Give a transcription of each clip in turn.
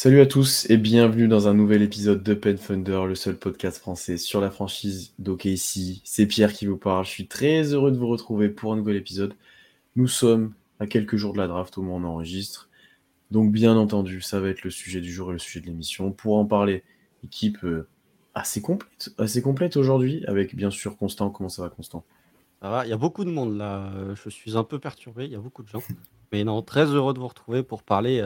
Salut à tous et bienvenue dans un nouvel épisode de Pen Thunder, le seul podcast français sur la franchise d'OKC. C'est Pierre qui vous parle. Je suis très heureux de vous retrouver pour un nouvel épisode. Nous sommes à quelques jours de la draft au moment où on enregistre. Donc bien entendu, ça va être le sujet du jour et le sujet de l'émission. Pour en parler, équipe euh, assez complète, assez complète aujourd'hui, avec bien sûr Constant. Comment ça va Constant? Ça va, il y a beaucoup de monde là. Euh, je suis un peu perturbé, il y a beaucoup de gens. Mais non, très heureux de vous retrouver pour parler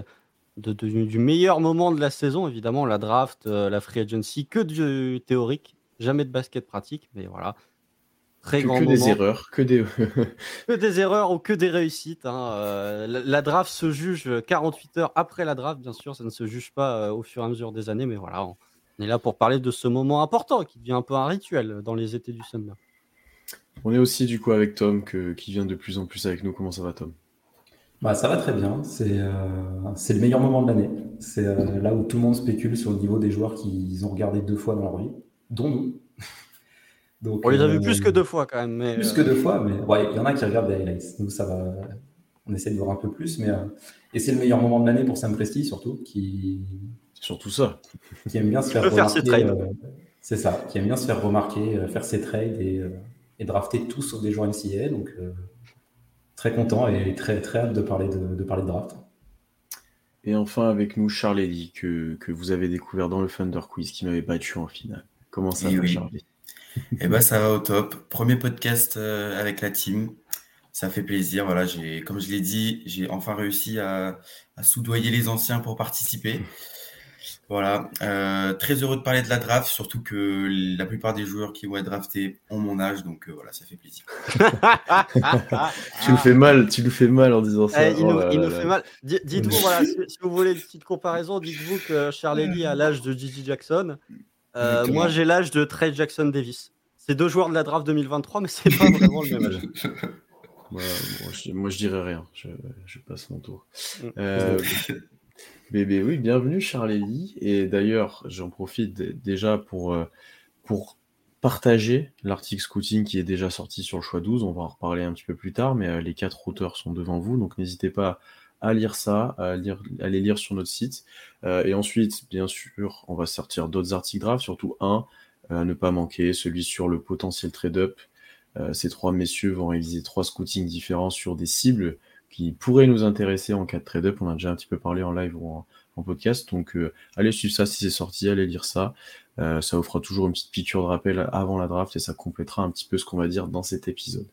euh, de, du meilleur moment de la saison, évidemment, la draft, euh, la free agency, que du théorique, jamais de basket pratique, mais voilà. Très que, grand que des erreurs, que des... que des erreurs ou que des réussites. Hein. Euh, la, draft se juge 48 heures après la draft, bien sûr, ça ne se juge pas euh, au fur et à mesure des années, mais voilà, on, est là pour parler de ce moment important qui devient un peu un rituel dans les étés du Thunder. On est aussi du coup avec Tom que, qui vient de plus en plus avec nous. Comment ça va Tom? Bah, ça va très bien. C'est euh, c'est le meilleur moment de l'année. C'est euh, là où tout le monde spécule sur le niveau des joueurs qu'ils ont regardé deux fois dans leur vie, dont nous. Donc, on les a vus plus que deux fois quand même. Mais, plus que deux fois, mais ouais, il y en a qui regardent des highlights. Nous, ça va. On essaie de voir un peu plus, mais et c'est le meilleur moment de l'année pour Sam Presti surtout, qui surtout ça, qui aime bien se faire remarquer. c'est ça, qui aime bien se faire remarquer, faire ses trades et, et drafter tout sauf des joueurs NCA. Donc très content et très, très hâte de parler de, parler de draft. Et enfin avec nous Charlie que, que vous avez découvert dans le Thunder Quiz qui m'avait battu en finale. Comment ça eh va Charlie Eh ben ça va au top. Premier podcast euh, avec la team. Ça fait plaisir. Voilà, j'ai, comme je l'ai dit, j'ai enfin réussi à, à, soudoyer les anciens pour participer. Voilà, euh, très heureux de parler de la draft, surtout que la plupart des joueurs qui vont être draftés ont mon âge, donc euh, voilà, ça fait plaisir. tu nous fais mal, tu nous fais mal en disant ça. Eh, il, nous, oh fait mal. Dites-vous, voilà, si, vous voulez une petite comparaison, dites-vous que Charlie a l'âge de Gigi Jackson. Euh, moi, j'ai l'âge de Trey Jackson Davis. C'est deux joueurs de la draft 2023, mais c'est pas vraiment le même âge. moi, je, dirais rien. Je, je passe mon tour. Mm. Bébé, oui, bienvenue Charlélie. Et d'ailleurs, j'en profite déjà pour, euh, pour partager l'article scouting qui est déjà sorti sur le choix 12. On va en reparler un petit peu plus tard, mais euh, les quatre auteurs sont devant vous, donc n'hésitez pas à lire ça, à, lire, les lire sur notre site. Euh, et ensuite, bien sûr, on va sortir d'autres articles draft, surtout un à ne pas manquer, celui sur le potentiel trade-up. ces trois messieurs vont réaliser trois scootings différents sur des cibles qui pourrait nous intéresser en cas de trade-up. On a déjà un petit peu parlé en live ou en, podcast. Donc, euh, allez suivre ça si c'est sorti, allez lire ça. Euh, ça vous toujours une petite piqûre de rappel avant la draft et ça complétera un petit peu ce qu'on va dire dans cet épisode.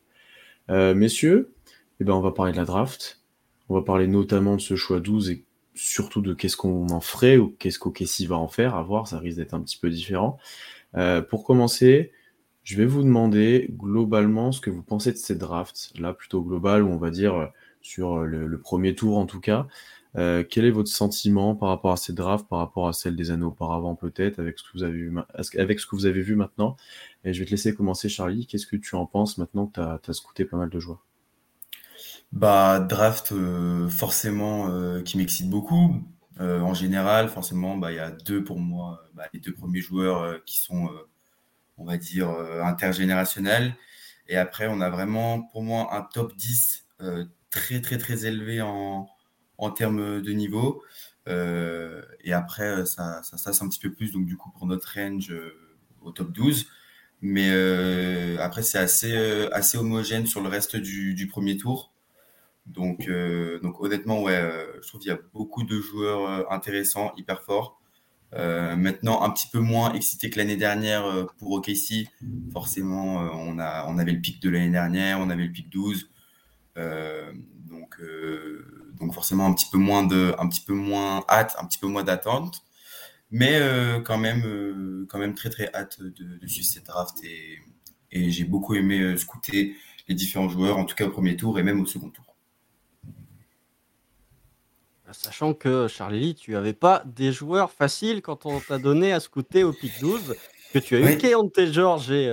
Euh, messieurs, eh ben, on va parler de la draft. On va parler notamment de ce choix 12 et surtout de qu'est-ce qu'on en ferait ou qu'est-ce qu'Okessi va en faire. À voir, ça risque d'être un petit peu différent. pour commencer, je vais vous demander globalement ce que vous pensez de cette draft, là plutôt global, où on va dire sur euh, le, premier tour en tout cas. Euh, quel est votre sentiment par rapport à cette draft, par rapport à celle des années auparavant peut-être, avec ce que vous avez vu, maintenant? Je vais te laisser commencer, Charlie. Qu'est-ce que tu en penses maintenant que tu as, pas mal de joueurs? Bah draft euh, forcément qui m'excite beaucoup. en général, forcément, bah, il y a deux pour moi, bah, les deux premiers joueurs qui sont, on va dire, intergénérationnels. Et après, on a vraiment, pour moi, un top 10 très très très élevé en, en termes de niveau. Euh, et après, euh, ça, ça, ça c'est un petit peu plus, donc du coup, pour notre range euh, au top 12. Mais après, c'est assez, assez homogène sur le reste du, premier tour. Donc, donc honnêtement, ouais, je trouve qu'il y a beaucoup de joueurs intéressants, hyper forts. maintenant, un petit peu moins excité que l'année dernière pour OKC. Forcément, on, a, on avait le pic de l'année dernière, on avait le pic 12. Euh, donc, euh, donc forcément un petit peu moins de, un petit peu moins hâte, un petit peu moins d'attente, mais euh, quand même, quand même très très hâte de, suivre cette draft et, et j'ai beaucoup aimé scouter les différents joueurs, en tout cas au premier tour et même au second tour. Sachant que Charlie, tu n'avais pas des joueurs faciles quand on t'a donné à scouter au pick 12, que tu as eu Keontae George et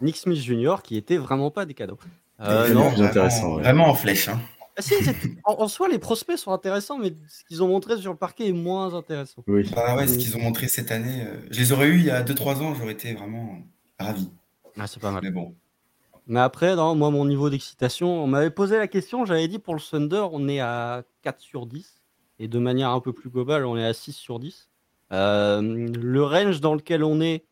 Nick Smith Jr. qui étaient vraiment pas des cadeaux. Euh, non, intéressant, vraiment en flèche. Hein. Ah, en, soi, les prospects sont intéressants, mais ce qu'ils ont montré sur le parquet est moins intéressant. Oui. Bah ouais, ce qu'ils ont montré cette année, euh, je les aurais eu il y a 2-3 ans, j'aurais été vraiment ravi. Ah, c'est pas mal. Mais bon. Mais après, non, moi, mon niveau d'excitation, on m'avait posé la question, j'avais dit pour le Thunder, on est à 4 sur 10. et de manière un peu plus globale, on est à 6 sur 10. le range dans lequel on est,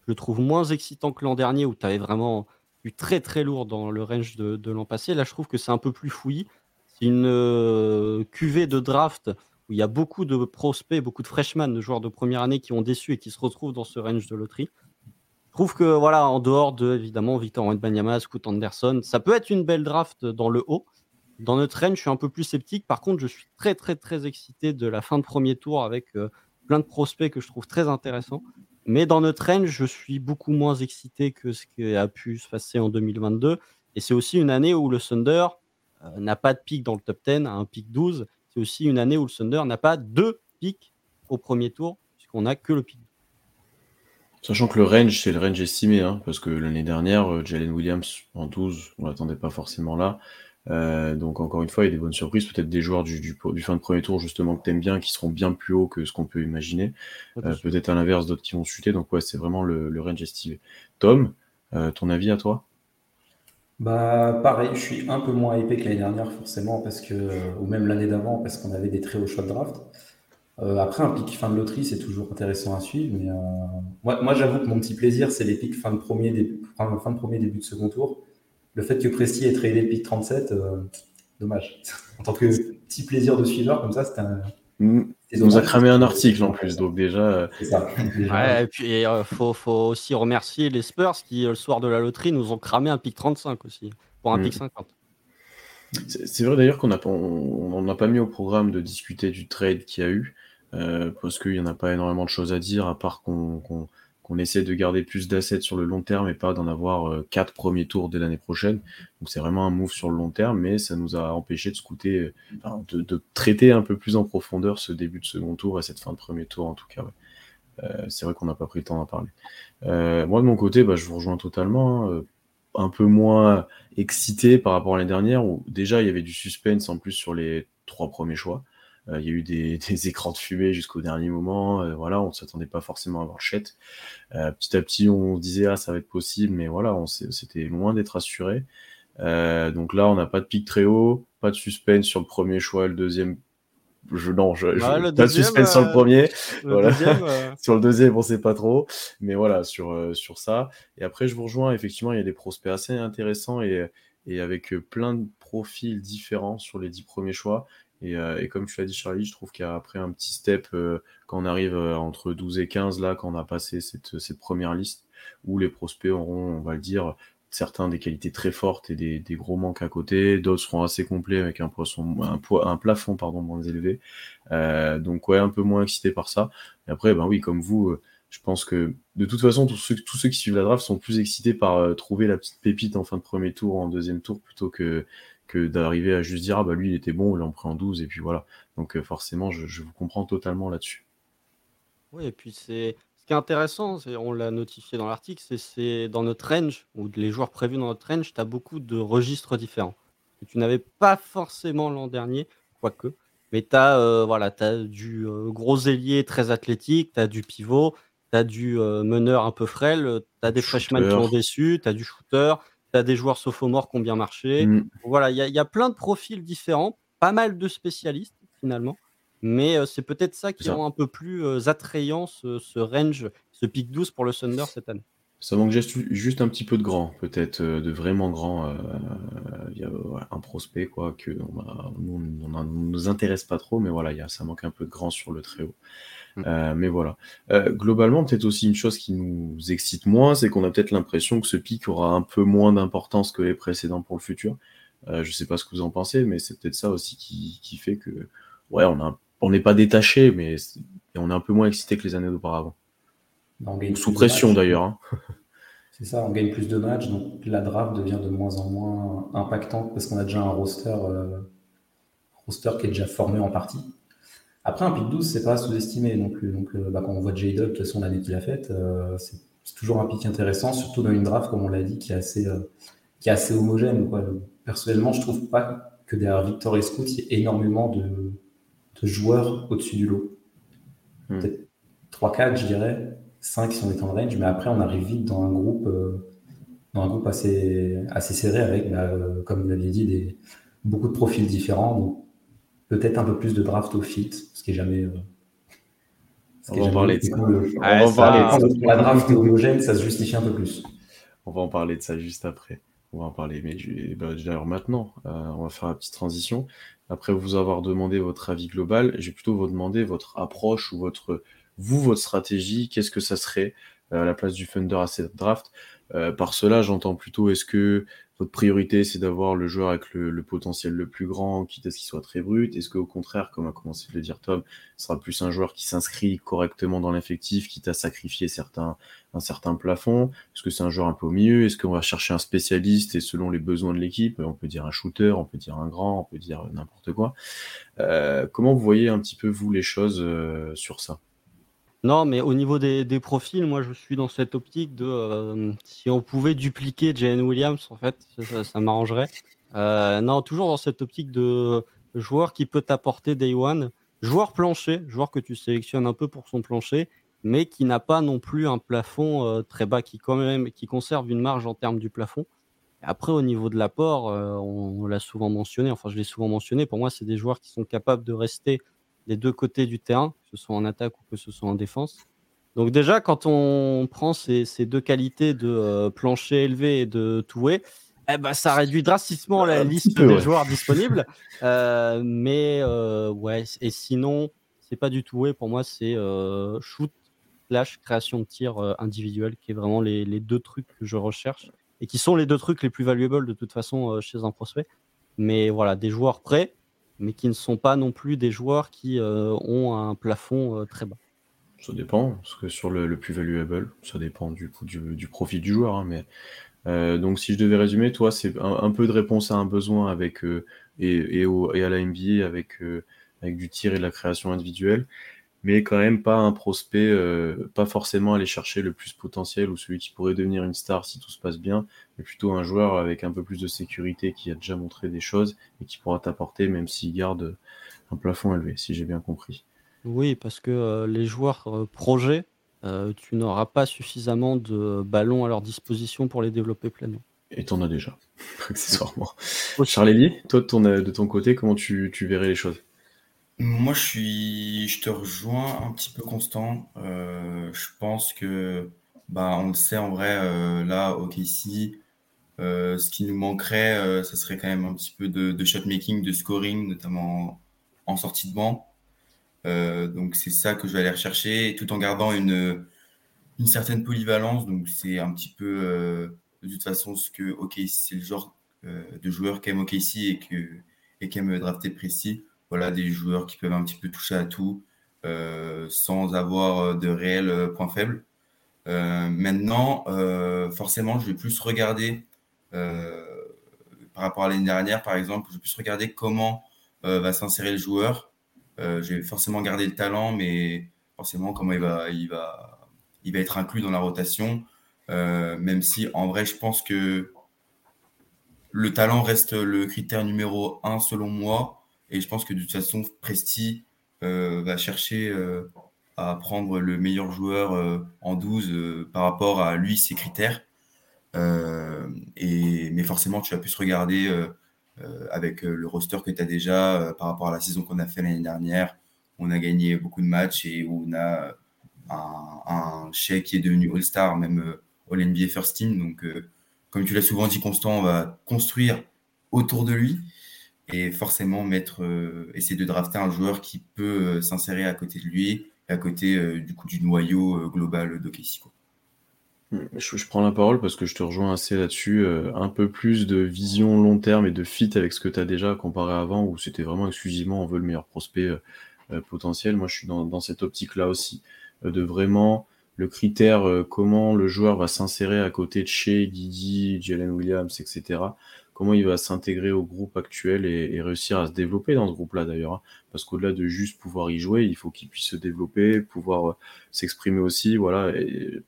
je le trouve moins excitant que l'an dernier où tu avais vraiment très très lourd dans le range de, l'an passé. Là, je trouve que c'est un peu plus fouillis. C'est une euh, cuvée de draft où il y a beaucoup de prospects, beaucoup de freshmen, de joueurs de première année qui ont déçu et qui se retrouvent dans ce range de loterie. Je trouve que, voilà, en dehors de, évidemment, Victor Wembanyama, Scoot Anderson, ça peut être une belle draft dans le haut. Dans notre range, je suis un peu plus sceptique. Par contre, je suis très, très, très excité de la fin de premier tour avec euh, plein de prospects que je trouve très intéressants. Mais dans notre range, je suis beaucoup moins excité que ce qui a pu se passer en 2022. Et c'est aussi une année où le Thunder euh, n'a pas de pic dans le top 10, un pic 12. C'est aussi une année où le Thunder n'a pas deux pics au premier tour, puisqu'on n'a que le pic. Sachant que le range, c'est le range estimé, hein, parce que l'année dernière, euh, Jalen Williams en 12, on l'attendait pas forcément là. Euh, donc encore une fois, il y a des bonnes surprises, peut-être des joueurs du, du, fin de premier tour justement que tu aimes bien, qui seront bien plus hauts que ce qu'on peut imaginer. Euh, peut-être à l'inverse, d'autres qui vont chuter. Donc ouais, c'est vraiment le, le, range estimé. Tom, euh, ton avis à toi? Bah pareil, je suis un peu moins épais que l'année dernière forcément parce que ou même l'année d'avant parce qu'on avait des très hauts choix de draft. après un pic fin de loterie c'est toujours intéressant à suivre, mais moi, moi j'avoue que mon petit plaisir c'est les pics fin de premier, début, fin de premier début de second tour le fait que Presti ait tradé le pick 37, euh, dommage. en tant que petit plaisir de suiveur, comme ça, c'était un. Mm. Il nous a cramé un article en plus, donc déjà. Euh, c'est ça. Ouais, et puis il euh, faut, aussi remercier les Spurs qui, le soir de la loterie, nous ont cramé un pick 35 aussi, pour un mm. pick 50. C'est vrai d'ailleurs qu'on n'a on, pas mis au programme de discuter du trade qu'il y a eu, parce qu'il n'y en a pas énormément de choses à dire, à part qu'on qu'on essaie de garder plus d'assets sur le long terme et pas d'en avoir euh, quatre premiers tours dès l'année prochaine. Donc c'est vraiment un move sur le long terme, mais ça nous a empêché de scouter, euh, de, traiter un peu plus en profondeur ce début de second tour et cette fin de premier tour en tout cas. Euh, c'est vrai qu'on n'a pas pris le temps d'en parler. moi de mon côté, bah, je vous rejoins totalement. Hein, un peu moins excité par rapport à l'année dernière où déjà il y avait du suspense en plus sur les trois premiers choix. Euh, il y a eu des, écrans de fumée jusqu'au dernier moment. Euh, voilà, on ne s'attendait pas forcément à avoir le chat. Euh, petit à petit, on disait ah ça va être possible, mais voilà, on c'était loin d'être assuré. donc là, on n'a pas de pic très haut, pas de suspense sur le premier choix, le deuxième je, non, je, pas de suspense sur le premier. voilà. sur le deuxième, on sait pas trop. Mais voilà, sur, sur ça. Et après, je vous rejoins. Effectivement, il y a des prospects assez intéressants et, et avec plein de profils différents sur les dix premiers choix. Euh, et, comme tu l'as dit, Charlie, je trouve qu'après un petit step, euh, quand on arrive euh, entre 12 et 15, là, quand on a passé cette, première liste, où les prospects auront, on va le dire, certains des qualités très fortes et des, gros manques à côté, d'autres seront assez complets avec un, poisson, un, un plafond pardon, moins élevé. donc ouais, un peu moins excité par ça. Et après, ben oui, comme vous, je pense que de toute façon, tous ceux, tous ceux qui suivent la draft sont plus excités par trouver la petite pépite en fin de premier tour, en deuxième tour, plutôt que d'arriver à juste dire ah bah lui il était bon, il l'a pris en 12 et puis voilà. Donc euh, forcément je, vous comprends totalement là-dessus. Oui, et puis c'est ce qui est intéressant, c'est on l'a notifié dans l'article, c'est dans notre range, ou les joueurs prévus dans notre range, tu as beaucoup de registres différents. Que tu n'avais pas forcément l'an dernier, quoique. Mais tu as, euh, voilà, as du euh, gros ailier très athlétique, tu as du pivot, tu as du meneur un peu frêle, tu as des freshmen qui ont déçu, tu as du shooter, tu as des joueurs sophomores qui ont bien marché. Mm. Voilà, il y, a plein de profils différents, pas mal de spécialistes finalement. Mais euh, c'est peut-être ça qui rend un peu plus euh, attrayant ce, range, ce pic 12 pour le Thunder cette année. Ça manque juste, un petit peu de grand, peut-être euh, de vraiment grand. Il y a un prospect quoi que on nous, on nous intéresse pas trop, mais voilà, y a, ça manque un peu de grand sur le très haut. Mmh. Euh, mais voilà. Euh, globalement, peut-être aussi une chose qui nous excite moins, c'est qu'on a peut-être l'impression que ce pic aura un peu moins d'importance que les précédents pour le futur. Euh, je sais pas ce que vous en pensez, mais c'est peut-être ça aussi qui, qui, fait que, ouais, on n'est pas détaché, mais on est un peu moins excité que les années d'auparavant. Bah, sous pression d'ailleurs. Hein. C'est ça, on gagne plus de matchs, donc la draft devient de moins en moins impactante parce qu'on a déjà un roster, roster qui est déjà formé en partie. Après, un pic 12, c'est pas sous-estimé non plus. Donc, euh, bah, quand on voit J-Dub, de toute façon, l'année qu'il a faite, euh, c'est toujours un pic intéressant, surtout dans une draft, comme on l'a dit, qui est assez, euh, qui est assez homogène. Quoi. Personnellement, je trouve pas que derrière Victor et Scout, il y ait énormément de, joueurs au-dessus du lot. Hmm. Peut-être 3-4, je dirais. 5 si on est en range, mais après, on arrive vite dans un groupe, dans un groupe assez, assez serré avec, bah, comme vous l'aviez dit, des, beaucoup de profils différents peut-être un peu plus de draft au fit, ce qui est jamais. on va en parler de ça. on va parler La draft homogène, ça se justifie un peu plus. On va en parler de ça juste après. On va en parler, mais d'ailleurs maintenant, on va faire la petite transition. Après vous avoir demandé votre avis global, je vais plutôt vous demander votre approche ou votre, vous, votre stratégie. Qu'est-ce que ça serait à la place du Thunder à cette draft? Euh, par cela, j'entends plutôt est-ce que votre priorité c'est d'avoir le joueur avec le, potentiel le plus grand, quitte à ce qu'il soit très brut. Est-ce qu'au contraire, comme a commencé de le dire Tom, ce sera plus un joueur qui s'inscrit correctement dans l'effectif, quitte à sacrifier un certain plafond? Est-ce que c'est un joueur un peu au milieu? Est-ce qu'on va chercher un spécialiste et selon les besoins de l'équipe, on peut dire un shooter, on peut dire un grand, on peut dire n'importe quoi. Euh, comment vous voyez un petit peu vous les choses euh, sur ça? Non, mais au niveau des, profils, moi je suis dans cette optique de euh, si on pouvait dupliquer Jane Williams, en fait, ça, m'arrangerait. Euh, non, toujours dans cette optique de joueur qui peut t'apporter Day One, joueur plancher, joueur que tu sélectionnes un peu pour son plancher, mais qui n'a pas non plus un plafond euh, très bas, qui quand même qui conserve une marge en termes du plafond. Après, au niveau de l'apport, on, on l'a souvent mentionné, enfin je l'ai souvent mentionné, pour moi c'est des joueurs qui sont capables de rester des deux côtés du terrain, que ce soit en attaque ou que ce soit en défense. Donc déjà, quand on prend ces, deux qualités de euh, plancher élevé et de toué, eh ben, ça réduit drastiquement la liste des joueurs disponibles. Euh, mais euh, ouais, et sinon, c'est pas du toué. Pour moi, c'est shoot slash création de tir individuel, qui est vraiment les, les, deux trucs que je recherche et qui sont les deux trucs les plus valuables de toute façon chez un prospect. Mais voilà, des joueurs prêts mais qui ne sont pas non plus des joueurs qui euh, ont un plafond euh, très bas. Ça dépend, parce que sur le, plus valuable, ça dépend du, coup, du, profit du joueur. Hein, mais, euh, donc si je devais résumer, toi, c'est un, peu de réponse à un besoin avec, et, et, au, et, à la NBA avec, avec du tir et de la création individuelle mais quand même pas un prospect, euh, pas forcément aller chercher le plus potentiel ou celui qui pourrait devenir une star si tout se passe bien, mais plutôt un joueur avec un peu plus de sécurité qui a déjà montré des choses et qui pourra t'apporter même s'il garde un plafond élevé, si j'ai bien compris. Oui, parce que euh, les joueurs euh, projets, tu n'auras pas suffisamment de ballons à leur disposition pour les développer pleinement. Et tu en as déjà, accessoirement. Charlélie, toi de ton, de ton côté, comment tu, tu verrais les choses? Moi, je te rejoins un petit peu constant. Euh, je pense que, bah, on le sait en vrai, euh, là, au KC, euh, ce qui nous manquerait, ça serait quand même un petit peu de, de shot making, de scoring, notamment en, sortie de banc. donc, c'est ça que je vais aller rechercher, tout en gardant une, une certaine polyvalence. Donc, c'est un petit peu, de toute façon, ce que OKC, c'est le genre de joueur qu'aime OKC et que et qu'aime drafter précis voilà, des joueurs qui peuvent un petit peu toucher à tout euh, sans avoir euh, de réels euh, points faibles. maintenant, forcément, je vais plus regarder par rapport à l'année dernière, par exemple, je vais plus regarder comment va s'insérer le joueur. je vais forcément garder le talent, mais forcément comment il va, il va, il va être inclus dans la rotation. même si en vrai, je pense que le talent reste le critère numéro un selon moi. Et je pense que de toute façon, Presti euh, va chercher euh, à prendre le meilleur joueur euh, en 12 par rapport à lui, ses critères. et, mais forcément, tu vas plus regarder avec le roster que tu as déjà par rapport à la saison qu'on a fait l'année dernière. On a gagné beaucoup de matchs et on a un, un chèque qui est devenu All-Star, même All-NBA First Team. Donc, comme tu l'as souvent dit, Constant, on va construire autour de lui et forcément mettre, euh, essayer de drafter un joueur qui peut euh, s'insérer à côté de lui, à côté euh, du coup du noyau global de hmm, Je, prends la parole parce que je te rejoins assez là-dessus. un peu plus de vision long terme et de fit avec ce que tu as déjà comparé avant où c'était vraiment exclusivement on veut le meilleur prospect potentiel. Moi, je suis dans, cette optique-là aussi de vraiment le critère comment le joueur va s'insérer à côté de chez Didi, Jalen Williams, etc comment il va s'intégrer au groupe actuel et, réussir à se développer dans ce groupe-là d'ailleurs. Hein. Parce qu'au-delà de juste pouvoir y jouer, il faut qu'il puisse se développer, pouvoir euh, s'exprimer aussi. Voilà,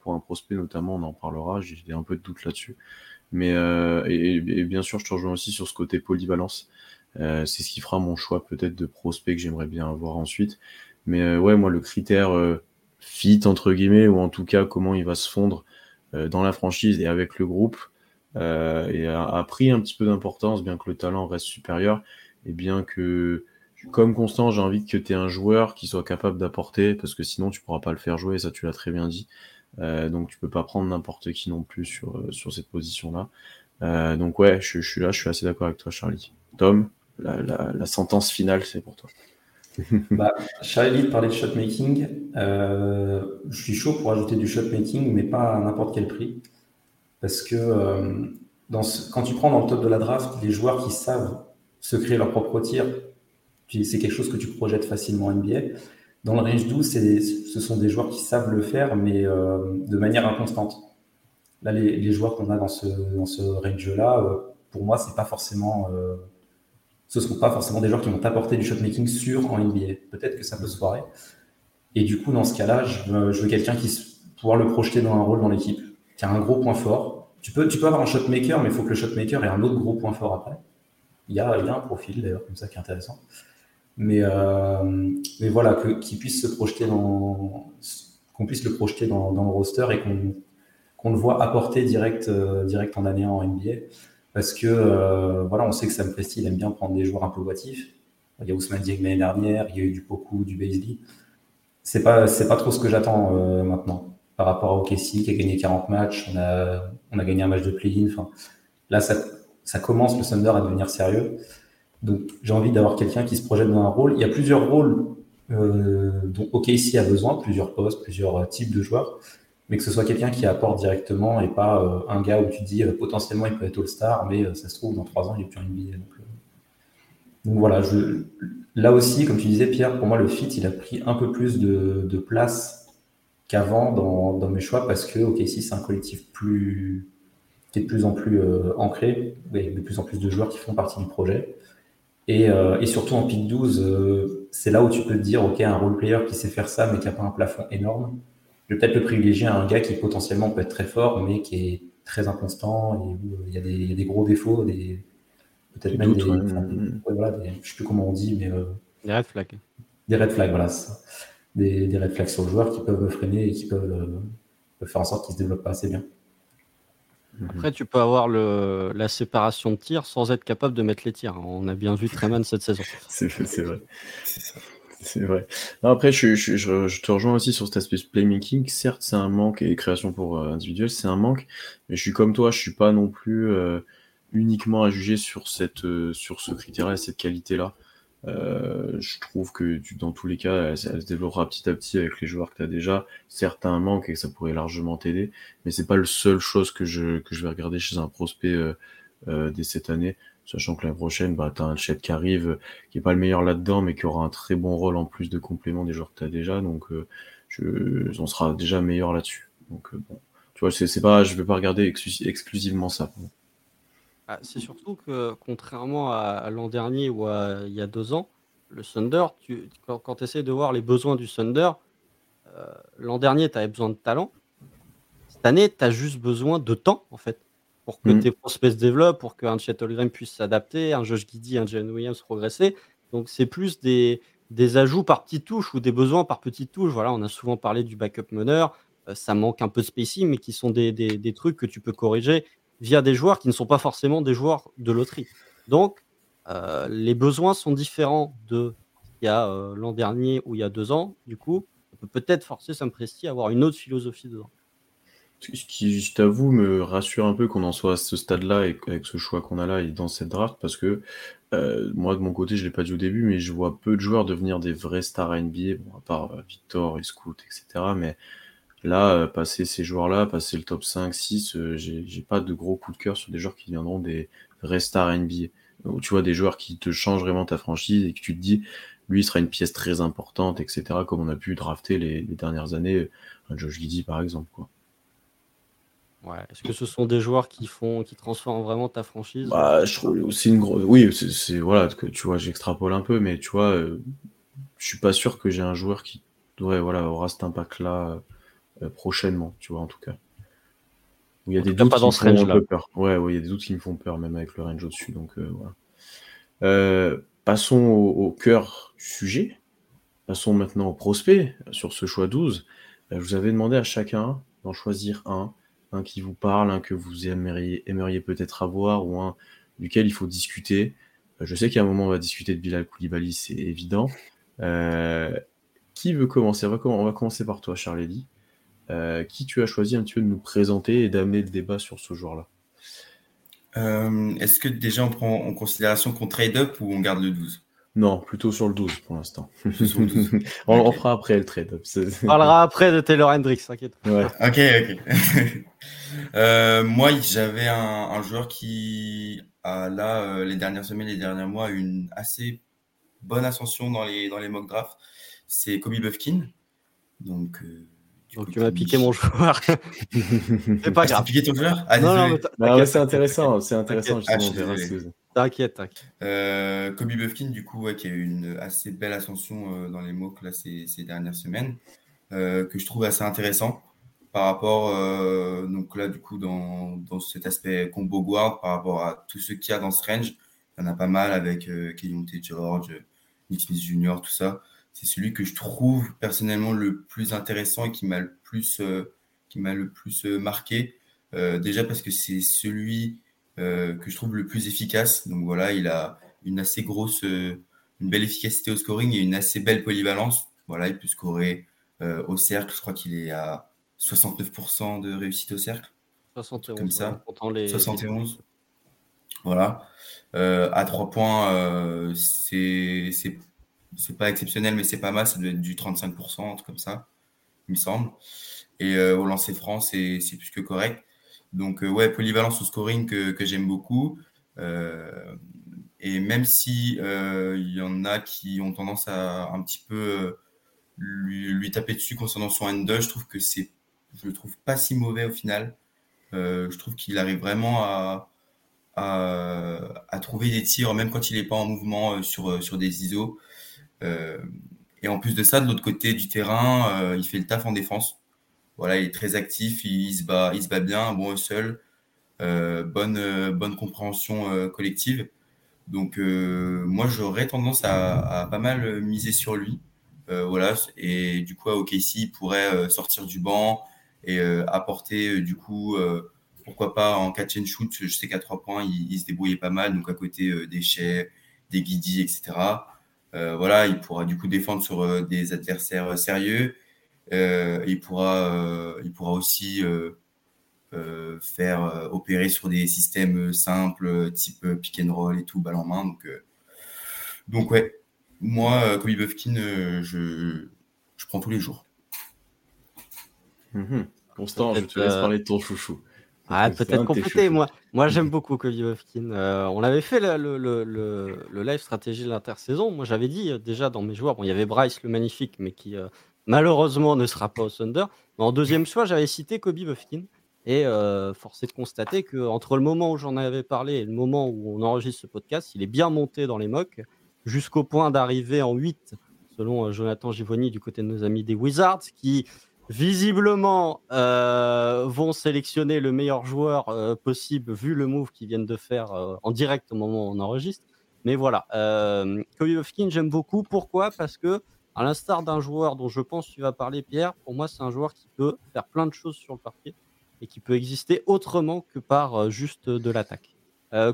pour un prospect notamment, on en parlera. J'ai un peu de doute là-dessus. Mais euh, et, bien sûr, je te rejoins aussi sur ce côté polyvalence. Euh, c'est ce qui fera mon choix peut-être de prospect que j'aimerais bien avoir ensuite. Mais ouais, moi le critère fit entre guillemets ou en tout cas comment il va se fondre dans la franchise et avec le groupe euh, et a, pris un petit peu d'importance, bien que le talent reste supérieur, et bien que comme Constant, j'ai envie que tu aies un joueur qui soit capable d'apporter, parce que sinon tu pourras pas le faire jouer, ça tu l'as très bien dit. Euh, donc tu peux pas prendre n'importe qui non plus sur, euh, sur cette position-là. Donc ouais, je, suis là, je suis assez d'accord avec toi, Charlie. Tom, la, sentence finale, c'est pour toi. bah, Charlie parlait de shotmaking. je suis chaud pour ajouter du shotmaking, mais pas à n'importe quel prix. Parce que dans quand tu prends dans le top de la draft des joueurs qui savent se créer leur propre tir, c'est quelque chose que tu projettes facilement en NBA. Dans le range 12, ce sont des joueurs qui savent le faire, mais euh, de manière inconstante. Là, les, joueurs qu'on a dans ce, dans range-là, euh, pour moi, euh, ce ne sont pas forcément des joueurs qui vont apporter du shotmaking sûr en NBA. Peut-être que ça peut se foirer. Et du coup, dans ce cas-là, je veux, quelqu'un qui pouvoir le projeter dans un rôle dans l'équipe, qui a un gros point fort. Tu peux, tu peux avoir un shotmaker, mais il faut que le shotmaker ait un autre gros point fort après. Il y a, il y a un profil d'ailleurs comme ça qui est intéressant. Mais, euh, mais voilà, qu'il puisse se projeter dans, qu'on puisse le projeter dans, le roster et qu'on le voit apporter direct, euh, direct en année en NBA. Parce que euh, voilà, on sait que Sam Presti, aime bien prendre des joueurs un peu boitifs. Il y a Ousmane Dieng l'année dernière, il y a eu du Poku, du Baisley. C'est pas, pas trop ce que j'attends maintenant par rapport à OKC qui a gagné 40 matchs. On a, on a gagné un match de play-in. Enfin, là, ça, ça commence le Thunder à devenir sérieux. Donc j'ai envie d'avoir quelqu'un qui se projette dans un rôle. Il y a plusieurs rôles euh, dont OKC a besoin, plusieurs postes, plusieurs euh, types de joueurs, mais que ce soit quelqu'un qui apporte directement et pas euh, un gars où tu dis potentiellement il peut être All-Star, mais ça se trouve dans trois ans il est plus en NBA. Donc, donc voilà, là aussi, comme tu disais Pierre, pour moi le fit il a pris un peu plus de place qu'avant dans, dans, mes choix parce que OKC c'est un collectif plus qui est de plus en plus ancré, avec de plus en plus de joueurs qui font partie du projet. Et, euh, et, surtout en pick 12, euh, c'est là où tu peux te dire, OK, un role player qui sait faire ça, mais qui n'a pas un plafond énorme, je vais peut-être le privilégier à un gars qui potentiellement peut être très fort, mais qui est très inconstant et où euh, il y a des, il y a des gros défauts, des, peut-être même des, voilà, des, je sais plus comment on dit, mais des red flags. Des red flags, voilà, des, des, flags sur le joueur qui peuvent me freiner et qui peuvent, peuvent faire en sorte qu'il se développe pas assez bien. Mhm. Après, tu peux avoir le, la séparation de tir sans être capable de mettre les tirs. On a bien vu Treman cette saison. C'est vrai. C'est vrai. après, je, je, je, te rejoins aussi sur cet aspect playmaking. Certes, c'est un manque et création pour euh, individuel, c'est un manque. Mais je suis comme toi, je suis pas non plus euh, uniquement à juger sur cette, euh, sur ce critère-là et cette qualité-là. Euh, je trouve que dans tous les cas, elle, se développera petit à petit avec les joueurs que tu déjà. Certains manquent et ça pourrait largement t'aider, mais c'est pas le seul chose que je, que je vais regarder chez un prospect euh, euh, dès cette année. Sachant que l'année prochaine, bah, tu as un chat qui arrive, qui est pas le meilleur là-dedans, mais qui aura un très bon rôle en plus de complément des joueurs que tu as déjà. Donc, je, on sera déjà meilleur là-dessus. Donc, bon, tu vois, c'est pas, je vais pas regarder exclusivement ça. Ah, c'est surtout que, contrairement à, l'an dernier ou à il y a deux ans, le Thunder, tu, quand, tu essaies de voir les besoins du Thunder, euh, l'an dernier, tu avais besoin de talent. Cette année, tu as juste besoin de temps, en fait, pour que mmh. tes prospects se développent, pour qu'un Chet Holmgren puisse s'adapter, un Josh Giddy, un Jalen Williams progresser. Donc, c'est plus des, des ajouts par petites touches ou des besoins par petites touches. Voilà, on a souvent parlé du backup meneur. Euh, ça manque un peu de spacing, mais qui sont des, des, des trucs que tu peux corriger via des joueurs qui ne sont pas forcément des joueurs de loterie. Donc, euh, les besoins sont différents de il y a euh, l'an dernier ou il y a deux ans. Du coup, ça peut peut-être forcer Sam Presti à avoir une autre philosophie dedans. Ce qui, je t'avoue, me rassure un peu qu'on en soit à ce stade-là et avec ce choix qu'on a là et dans cette draft parce que euh, moi, de mon côté, je ne l'ai pas dit au début, mais je vois peu de joueurs devenir des vrais stars NBA, à part Victor et etc. Mais Là, euh, passer ces joueurs-là, passer le top 5, 6, euh, j'ai pas de gros coup de cœur sur des joueurs qui viendront des vrais stars NBA. Où tu vois des joueurs qui te changent vraiment ta franchise et que tu te dis, lui, il sera une pièce très importante, etc. Comme on a pu drafter les, dernières années, un Josh Giddy par exemple. Quoi. Ouais. Est-ce que ce sont des joueurs qui font, qui transforment vraiment ta franchise? Bah, je trouve c'est une grosse. Oui, c'est voilà que tu vois, j'extrapole un peu, mais tu vois, euh, je suis pas sûr que j'ai un joueur qui, ouais, voilà, aura cet impact-là euh, prochainement, tu vois, en tout cas. il y a des doutes qui me font un peu peur. Ouais, ouais, il y a des doutes qui me font peur, même avec le range au-dessus. Donc, euh, voilà. Euh, passons au, cœur du sujet. Passons maintenant au prospect sur ce choix 12. je vous avais demandé à chacun d'en choisir un, un qui vous parle, un que vous aimeriez, aimeriez peut-être avoir ou un duquel il faut discuter. Je sais qu'à un moment, on va discuter de Bilal Koulibaly, c'est évident. qui veut commencer? On va, on va, commencer par toi, Charlie. qui tu as choisi un petit peu de nous présenter et d'amener le débat sur ce joueur-là Est-ce que déjà on prend en considération qu'on trade up ou on garde le 12 non, plutôt sur le 12 pour l'instant. on, fera après le trade. On parlera après de Taylor Hendricks, t'inquiète. Ouais. Ok, ok. euh, moi, j'avais un, un, joueur qui a là, euh, les dernières semaines, les derniers mois, une assez bonne ascension dans les, dans les mock drafts. C'est Kobe Buffkin. Donc, euh, donc tu m'as piqué mon joueur. c'est pas grave. piqué ton joueur? Ah, Non, non, mais c'est intéressant, c'est intéressant justement. T'inquiète, t'inquiète. Euh, Kobe Buffkin, du coup, qui a eu une assez belle ascension euh, dans les MOOC là, ces, ces dernières semaines, euh, que je trouve assez intéressant par rapport, donc là, du coup, dans, dans cet aspect combo guard, par rapport à tout ce qu'il y a dans ce range. Il y en a pas mal avec euh, T. George, Nick Smith Jr., tout ça. C'est celui que je trouve personnellement le plus intéressant et qui m'a le plus, qui m'a le plus marqué. déjà parce que c'est celui euh, que je trouve le plus efficace. Donc voilà, il a une assez grosse, euh, une belle efficacité au scoring et une assez belle polyvalence. Voilà, il peut scorer euh, au cercle. Je crois qu'il est à 69% de réussite au cercle. 71, comme ça. 71. Voilà. à 3 points, c'est c'est pas exceptionnel, mais c'est pas mal. Ça doit être du 35%, un truc comme ça, il me semble. Et au lancer franc, c'est plus que correct. Donc, euh, ouais, polyvalence au scoring que, j'aime beaucoup. Euh, et même si euh, il y en a qui ont tendance à un petit peu lui, taper dessus concernant son N2, je trouve que c'est, je le trouve pas si mauvais au final. je trouve qu'il arrive vraiment à, à, trouver des tirs, même quand il n'est pas en mouvement sur, sur des ISO. Et en plus de ça, de l'autre côté du terrain, il fait le taf en défense. Voilà, il est très actif, il, se bat, il se bat bien, bon seul, euh, bonne, euh, bonne compréhension euh, collective. Donc moi j'aurais tendance à, pas mal miser sur lui. voilà, et du coup OKC il pourrait sortir du banc et apporter du coup pourquoi pas en catch and shoot. Je sais qu'à trois points il, se débrouillait pas mal, donc à côté des chais, des guidis, etc. voilà, il pourra du coup défendre sur des adversaires sérieux euh, il, pourra, euh, il pourra aussi euh, faire opérer sur des systèmes simples, type pick and roll et tout, balle en main. Donc, donc ouais, moi, Kobe Buffkin, je, je prends tous les jours. Mhm. Constant, je te laisse parler de ton chouchou. Ah, peut-être compléter. Moi, moi j'aime beaucoup Kobe Buffkin. on avait fait le, le, le, le, live stratégie de l'intersaison. Moi, j'avais dit déjà dans mes joueurs, bon, il y avait Bryce le magnifique, mais qui, malheureusement ne sera pas au Thunder. en deuxième choix, j'avais cité Kobe Buffkin. Et euh, force est de constater qu'entre le moment où j'en avais parlé et le moment où on enregistre ce podcast, il est bien monté dans les mocks, jusqu'au point d'arriver en 8, selon euh, Jonathan Givoni du côté de nos amis des Wizards, qui visiblement euh, vont sélectionner le meilleur joueur euh, possible vu le move qu'ils viennent de faire en direct au moment où on enregistre. Mais voilà, Buffkin, j'aime beaucoup. Pourquoi? Parce que à l'instar d'un joueur dont je pense que tu vas parler, Pierre, pour moi, c'est un joueur qui peut faire plein de choses sur le parquet et qui peut exister autrement que par euh, juste de l'attaque. Euh,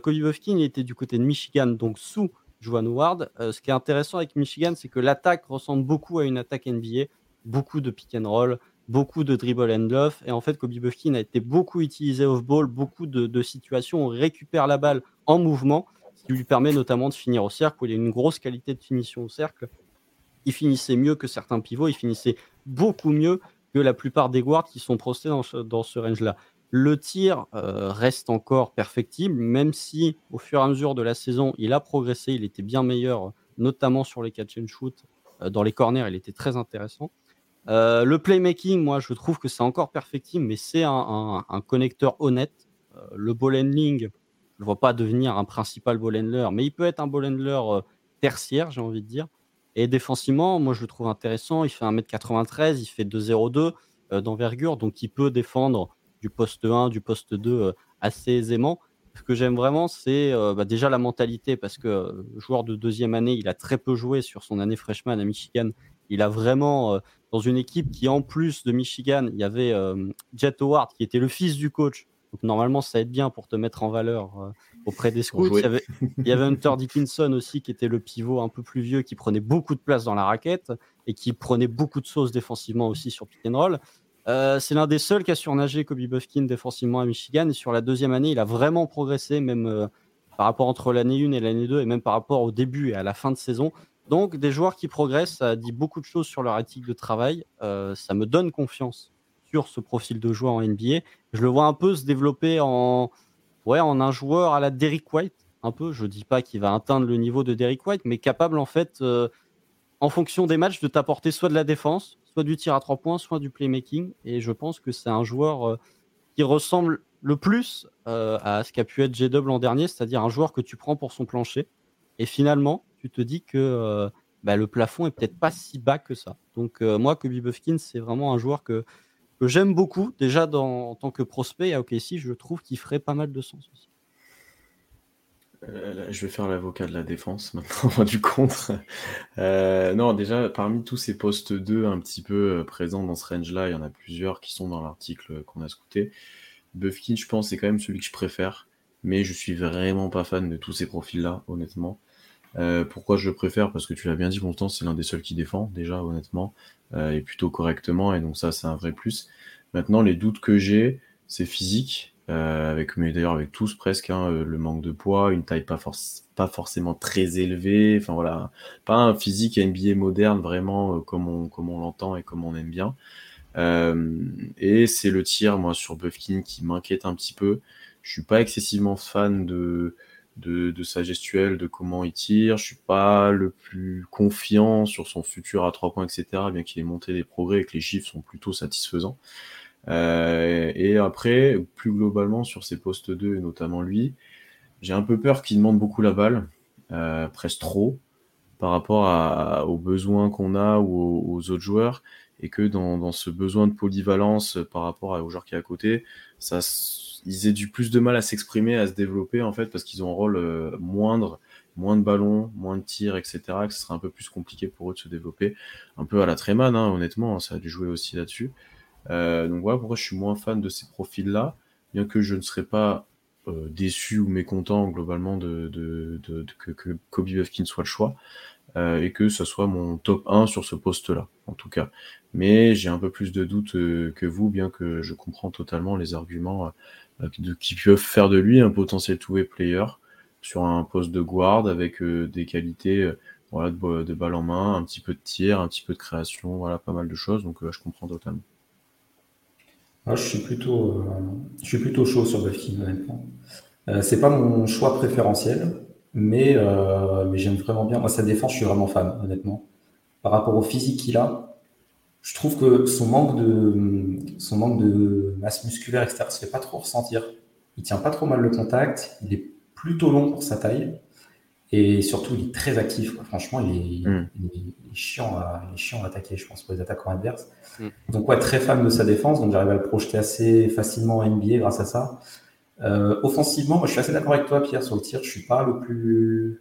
était du côté de Michigan, donc sous Joan Howard. Euh, ce qui est intéressant avec Michigan, c'est que l'attaque ressemble beaucoup à une attaque NBA, beaucoup de pick and roll, beaucoup de dribble and love. Et en fait, Kobe Buffkin a été beaucoup utilisé off-ball, beaucoup de, situations où on récupère la balle en mouvement, ce qui lui permet notamment de finir au cercle, où il a une grosse qualité de finition au cercle il finissait mieux que certains pivots, il finissait beaucoup mieux que la plupart des guards qui sont prostés dans ce, range-là. Le tir euh, reste encore perfectible, même si au fur et à mesure de la saison, il a progressé, il était bien meilleur, notamment sur les catch and shoot. Euh, dans les corners, il était très intéressant. Euh, le playmaking, moi, je trouve que c'est encore perfectible, mais c'est un, connecteur honnête. le ball handling, je ne vois pas devenir un principal ball handler, mais il peut être un ball handler tertiaire, j'ai envie de dire. Et défensivement, moi je le trouve intéressant. Il fait 1m93, il fait 2,02 euh, d'envergure, donc il peut défendre du poste 1, du poste 2 euh, assez aisément. Ce que j'aime vraiment, c'est euh, bah, déjà la mentalité, parce que joueur de deuxième année, il a très peu joué sur son année freshman à Michigan. Il a vraiment, dans une équipe qui, en plus de Michigan, il y avait Jet Howard, qui était le fils du coach. Donc normalement, ça aide bien pour te mettre en valeur auprès des scouts. Il y, avait, il y, avait, Hunter Dickinson aussi, qui était le pivot un peu plus vieux, qui prenait beaucoup de place dans la raquette et qui prenait beaucoup de sauce défensivement aussi sur pick and roll. Euh, c'est l'un des seuls qui a surnagé Kobe Buffkin défensivement à Michigan. Et sur la deuxième année, il a vraiment progressé, même euh, par rapport entre l'année 1 et l'année 2, et même par rapport au début et à la fin de saison. Donc, des joueurs qui progressent, ça dit beaucoup de choses sur leur éthique de travail. Euh, ça me donne confiance sur ce profil de joueur en NBA. Je le vois un peu se développer en, ouais, en un joueur à la Derrick White. Un peu, je dis pas qu'il va atteindre le niveau de Derrick White, mais capable en fait, en fonction des matchs, de t'apporter soit de la défense, soit du tir à trois points, soit du playmaking. Et je pense que c'est un joueur euh, qui ressemble le plus euh, à ce qu'a pu être J-Dub l'an dernier, c'est-à-dire un joueur que tu prends pour son plancher. Et finalement, tu te dis que euh, bah, le plafond est peut-être pas si bas que ça. Donc moi, Kobe Buffkin, c'est vraiment un joueur que, j'aime beaucoup. Déjà dans, en tant que prospect à OKC, je trouve qu'il ferait pas mal de sens aussi. Euh, je vais faire l'avocat de la défense maintenant, du contre. Euh, non, déjà, parmi tous ces postes 2 un petit peu euh, présents dans ce range-là, il y en a plusieurs qui sont dans l'article qu'on a scouté. Buffkin, je pense, c'est quand même celui que je préfère, mais je suis vraiment pas fan de tous ces profils-là, honnêtement. Pourquoi je le préfère? Parce que tu l'as bien dit, temps c'est l'un des seuls qui défend, déjà, honnêtement, et plutôt correctement, et donc ça, c'est un vrai plus. Maintenant, les doutes que j'ai, c'est physique. Euh, avec, mais d'ailleurs avec tous presque, hein, euh, le manque de poids, une taille pas, pas forcément très élevée, enfin voilà, pas un physique NBA moderne vraiment euh, comme on, comme on l'entend et comme on aime bien. et c'est le tir, moi, sur Buffkin qui m'inquiète un petit peu. Je suis pas excessivement fan de, de, sa gestuelle, de comment il tire. Je suis pas le plus confiant sur son futur à trois points, etc. Bien qu'il ait monté des progrès et que les chiffres sont plutôt satisfaisants. Euh, et après, plus globalement sur ces postes 2, et notamment lui, j'ai un peu peur qu'il demande beaucoup la balle, euh, presque trop, par rapport aux besoins qu'on a ou aux, autres joueurs, et que dans, ce besoin de polyvalence par rapport aux joueurs qui est à côté, ça, ils aient du plus de mal à s'exprimer, à se développer en fait, parce qu'ils ont un rôle euh, moindre, moins de ballons, moins de tirs, etc. Que ce sera un peu plus compliqué pour eux de se développer, un peu à la Treman, hein, honnêtement, ça a dû jouer aussi là-dessus. Euh, donc voilà pourquoi je suis moins fan de ces profils-là, bien que je ne serais pas euh, déçu ou mécontent globalement de, que, Kobe Buffkin soit le choix et que ce soit mon top 1 sur ce poste-là, en tout cas. Mais j'ai un peu plus de doutes que vous, bien que je comprends totalement les arguments qui peuvent faire de lui un potentiel two-way player sur un poste de guard avec des qualités voilà, de, balle en main, un petit peu de tir, un petit peu de création, voilà, pas mal de choses. Donc je comprends totalement. Je suis plutôt, euh, je suis plutôt chaud sur Buffy, honnêtement. Euh, c'est pas mon choix préférentiel, mais, euh, mais j'aime vraiment bien. Moi, sa défense, je suis vraiment fan, honnêtement. Par rapport au physique qu'il a, je trouve que son manque de, son manque de masse musculaire, etc., se fait pas trop ressentir. Il tient pas trop mal le contact. Il est plutôt long pour sa taille. Et surtout, il est très actif. Franchement, il est, mm. chiant à, chiant à attaquer, je pense, pour les attaquants adverses. Mm. Donc, ouais, très fan de sa défense. Donc, j'arrive à le projeter assez facilement en NBA grâce à ça. Euh, offensivement, moi, je suis assez d'accord avec toi, Pierre, sur le tir. Je suis pas le plus,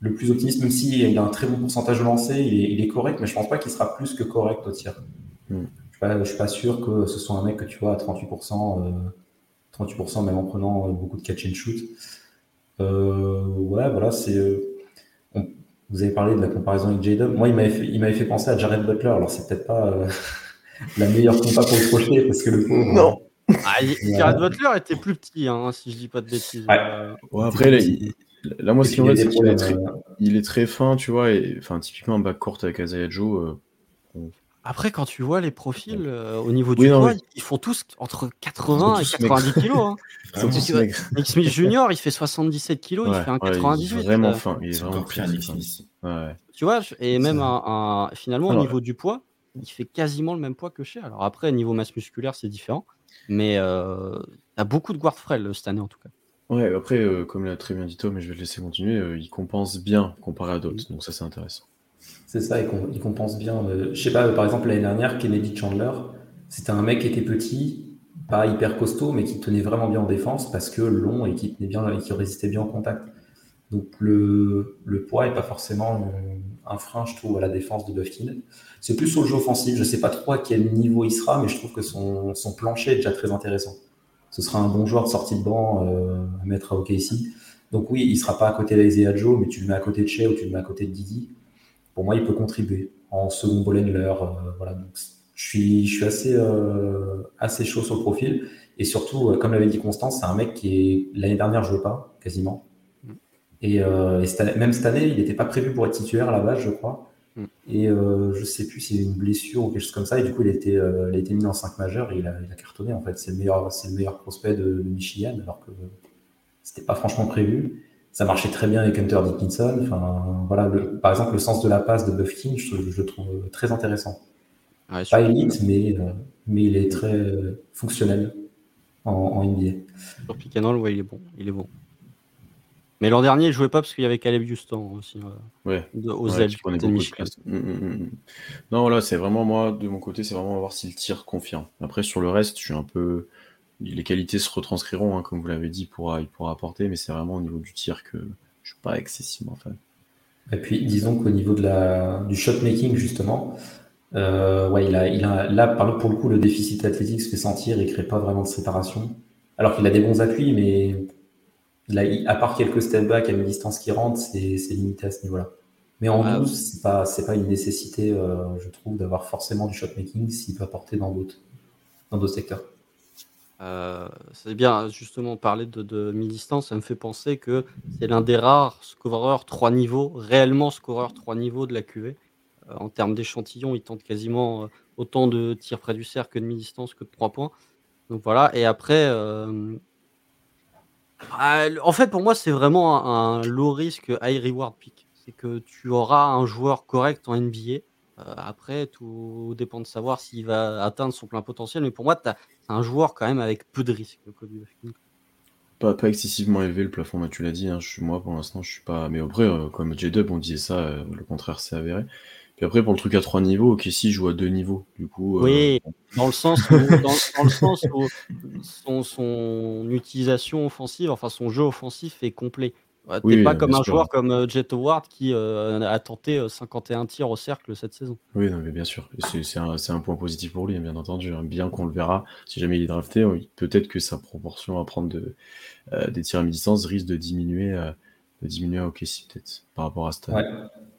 le plus optimiste, même s'il il a un très bon pourcentage de lancer. Il est, correct, mais je pense pas qu'il sera plus que correct au tir. Mm. Je, suis suis pas sûr que ce soit un mec que tu vois à 38%, 38% euh, même en prenant euh, beaucoup de catch and shoot. Euh, ouais, voilà, c'est. Euh, vous avez parlé de la comparaison avec J-Dub. Moi, il m'avait fait, il m'avait fait penser à Jared Butler. Alors, c'est peut-être pas euh, la meilleure compa pour le projeter parce que le pauvre. Non. Ah, Jared Butler était plus petit, hein, si je dis pas de bêtises. Ouais. après, là, là, moi, ce qui me c'est qu'il est, très, il est très fin, tu vois. Et, enfin, typiquement, un backcourt avec Isaiah Joe, après, quand tu vois les profils euh, au niveau du poids, ils font tous entre 80 et 90 kilos. Hein. Nick Smith Junior, il fait 77 kilos, il fait un 98. Il est vraiment euh. fin. Il est vraiment pris Tu vois, et même un, finalement, au niveau du poids, il fait quasiment le même poids que chez. Alors après, niveau masse musculaire, c'est différent. Mais euh, a beaucoup de guard frêle cette année, en tout cas. Ouais, après, euh, comme l'a très bien dit Tom, mais je vais le laisser continuer, il compense bien comparé à d'autres. Donc ça, c'est intéressant. C'est ça, il, compense bien. Euh, je sais pas, par exemple, l'année dernière, Kennedy Chandler, c'était un mec qui était petit, pas hyper costaud, mais qui tenait vraiment bien en défense parce que long et qui tenait bien et qui résistait bien en contact. Donc le, poids est pas forcément un frein, je trouve, à la défense de Buffkin. C'est plus sur le jeu offensif. Je sais pas trop à quel niveau il sera, mais je trouve que son, plancher est déjà très intéressant. ce sera un bon joueur de sortie de banc à mettre à OKC. Donc oui, il sera pas à côté d'Isaiah Joe, mais tu le mets à côté de Shea ou tu le mets à côté de Didi. Pour moi, il peut contribuer en second ball handler. voilà, donc je suis, je suis assez, assez chaud sur le profil. Et surtout, comme l'avait dit Constance, c'est un mec qui l'année dernière jouait pas quasiment. Et, euh, même cette année, il n'était pas prévu pour être titulaire à la base, je crois. Mm. Et euh, je sais plus s'il y a une blessure ou quelque chose comme ça. Et du coup, il a été, euh, il a été mis en 5 majeurs et il a, il a cartonné. En fait, c'est le meilleur, c'est le meilleur prospect de, Michigan, alors que c'était pas franchement prévu. Ça marchait très bien avec Hunter Dickinson. Enfin, voilà, le, par exemple, le sens de la passe de Buffkin, je, je le trouve très intéressant. pas élite, mais, euh, mais il est très fonctionnel en, en NBA. Sur pick and roll, ouais, il est bon. Il est bon. Mais l'an dernier, il jouait pas parce qu'il y avait Caleb Houston aussi. ouais. aux ailes, Non, là, c'est vraiment moi, de mon côté, c'est vraiment voir s'il tire confiant. Après, sur le reste, je suis un peu. Les qualités se retranscriront, hein, comme vous l'avez dit, il pourra, il pourra apporter, mais c'est vraiment au niveau du tir que je suis pas excessivement fan. Et puis, disons qu'au niveau de la, du shot making, justement, euh, ouais, il a, il a, là, pour le coup, le déficit athlétique se fait sentir, il crée pas vraiment de séparation. Alors qu'il a des bons appuis, mais à part quelques step back à une distance qui rentre, c'est limité à ce niveau-là. Mais en ah, 12, c'est pas, pas une nécessité, euh, je trouve, d'avoir forcément du shotmaking s'il peut apporter dans d'autres dans secteurs. Euh, c'est bien, justement, parler de, mi-distance, ça me fait penser que c'est l'un des rares scoreurs 3 niveaux, réellement scoreur 3 niveaux de la QV. Euh, en termes d'échantillons, il tente quasiment autant de tirs près du cercle que de mi-distance que de 3 points. Donc voilà, et après, ah, en fait, pour moi, c'est vraiment un, low risk, high reward pick. C'est que tu auras un joueur correct en NBA. Euh, après, tout dépend de savoir s'il va atteindre son plein potentiel. Mais pour moi, tu as un joueur quand même avec peu de risques. Pas, pas excessivement élevé le plafond, tu l'as dit. Hein. Je moi, pour l'instant, je suis pas. Mais après, euh, comme J-Dub, on disait ça, euh, le contraire s'est avéré. Puis après, pour le truc à trois niveaux, ok, si joue à deux niveaux, du coup. Euh, oui, dans le sens où, dans, le sens où son, utilisation offensive, enfin son jeu offensif est complet. T'es pas comme un joueur comme euh, Jet Howard qui euh, a tenté 51 tirs au cercle cette saison. Oui, non, mais bien sûr. C'est un, un, point positif pour lui, bien entendu. Hein. Bien qu'on le verra, si jamais il est drafté, peut-être que sa proportion à prendre de, des tirs à mi-distance risque de diminuer de diminuer à OKC peut-être par rapport à cette ouais.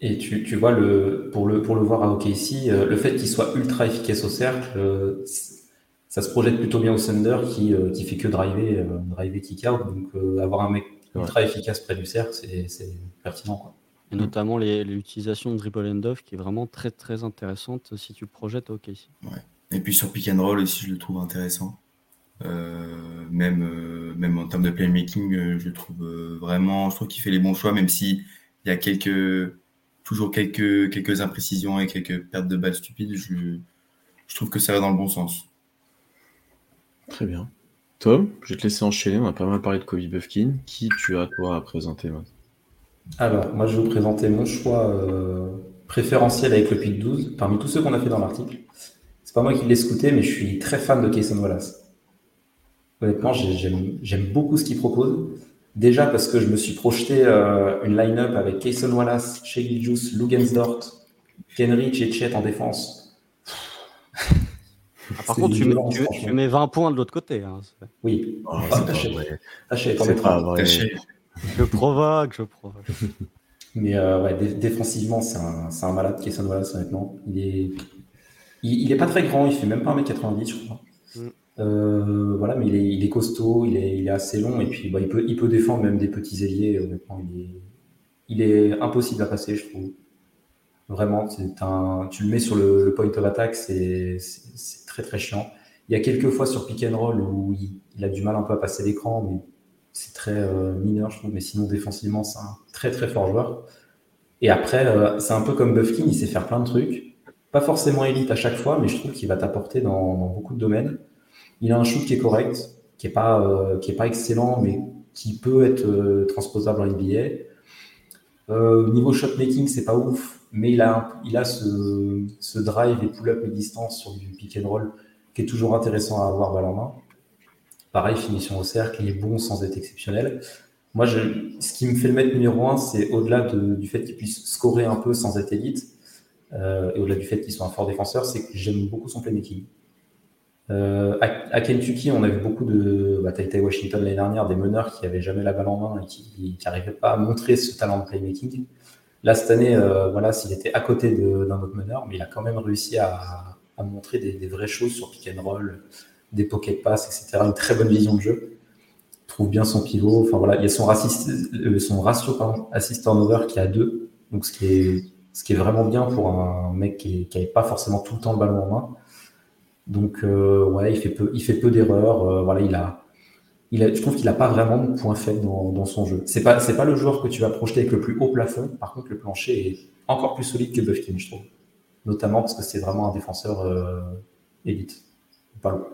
Et tu, tu, vois, le, pour, le, pour le voir à OKC, euh, le fait qu'il soit ultra efficace au cercle, euh, ça se projette plutôt bien au Thunder qui, euh, qui fait que driver, driver kick-out. Donc avoir un mec ultra efficace près du cercle, c'est pertinent. Quoi. Et notamment l'utilisation de dribble and off qui est vraiment très très intéressante si tu le projettes OKC. Ouais. Et puis sur pick and roll aussi, je le trouve intéressant. Euh, même, euh, même en termes de playmaking, euh, je trouve vraiment, je trouve qu'il fait les bons choix, même si il y a quelques, toujours quelques, quelques imprécisions et quelques pertes de balles stupides. Je, je trouve que ça va dans le bon sens. Très bien. Tom, je vais te laisser enchaîner. On a pas mal parlé de Kobe Buffkin. Qui tu as, toi, à présenter Alors, moi, je vais vous présenter mon choix préférentiel avec le pick 12, parmi tous ceux qu'on a fait dans l'article. C'est pas moi qui l'ai scouté, mais je suis très fan de Kayson Wallace. Honnêtement, j'aime beaucoup ce qu'il propose. Déjà parce que je me suis projeté euh, une line-up avec Kayson Wallace, Shea Juice, Lugensdort, Kenrich et en défense. Ah, par contre, tu, mets 20 points de l'autre côté. Hein. Oui. Oh, je provoque, je provoque. Mais euh, ouais, défensivement, c'est un, un, malade, Kayson Wallace, honnêtement. Il est, il, est pas très grand, il fait même pas 1m90, je crois. Mm. Euh, voilà, mais il est, il est costaud, il est, il est, assez long et puis bah, il, peut, il peut défendre même des petits ailiers. Honnêtement, il est, il est impossible à passer, je trouve. Vraiment, c'est un, tu le mets sur le, point of attack, c'est très très chiant. Il y a quelques fois sur pick où il, a du mal un peu à passer l'écran, mais c'est très euh, mineur, je trouve. Mais sinon, défensivement, c'est un très très fort joueur. Et après, euh, c'est un peu comme Buffkin, il sait faire plein de trucs. Pas forcément élite à chaque fois, mais je trouve qu'il va t'apporter dans, beaucoup de domaines. Il a un shoot qui est correct, qui est pas, euh, pas excellent, mais qui peut être transposable en NBA. Euh, niveau shot making, c'est pas ouf, mais il a, il a ce, ce drive et pull-up et distance sur du pick and roll qui est toujours intéressant à avoir balle en main. Pareil, finition au cercle, il est bon sans être exceptionnel. Moi, je, ce qui me fait le mettre numéro un, c'est au-delà du fait qu'il puisse scorer un peu sans être élite, et au-delà du fait qu'il soit un fort défenseur, c'est que j'aime beaucoup son playmaking. À, Kentucky, on a vu beaucoup de. Bah, été Washington l'année dernière, des meneurs qui n'avaient jamais la balle en main et qui n'arrivaient pas à montrer ce talent de playmaking. Là, cette année, voilà, s'il était à côté d'un autre meneur, mais il a quand même réussi à, montrer des, vraies choses sur pick and roll, des pocket pass, etc. Une très bonne vision de jeu. Trouve bien son pivot. Enfin voilà, il y a son, raciste, euh, son ratio pardon, assist turnover qui est à 2. Donc ce qui est, ce qui est vraiment bien pour un mec qui n'avait pas forcément tout le temps le ballon en main. Donc euh, ouais, il fait peu, il fait peu d'erreurs. Euh, voilà, il a, il a, je trouve qu'il n'a pas vraiment de point faible dans, dans son jeu. C'est pas, c'est pas le joueur que tu vas projeter avec le plus haut plafond. Par contre, le plancher est encore plus solide que Buffkin, je trouve. Notamment parce que c'est vraiment un défenseur élite. Pas loin.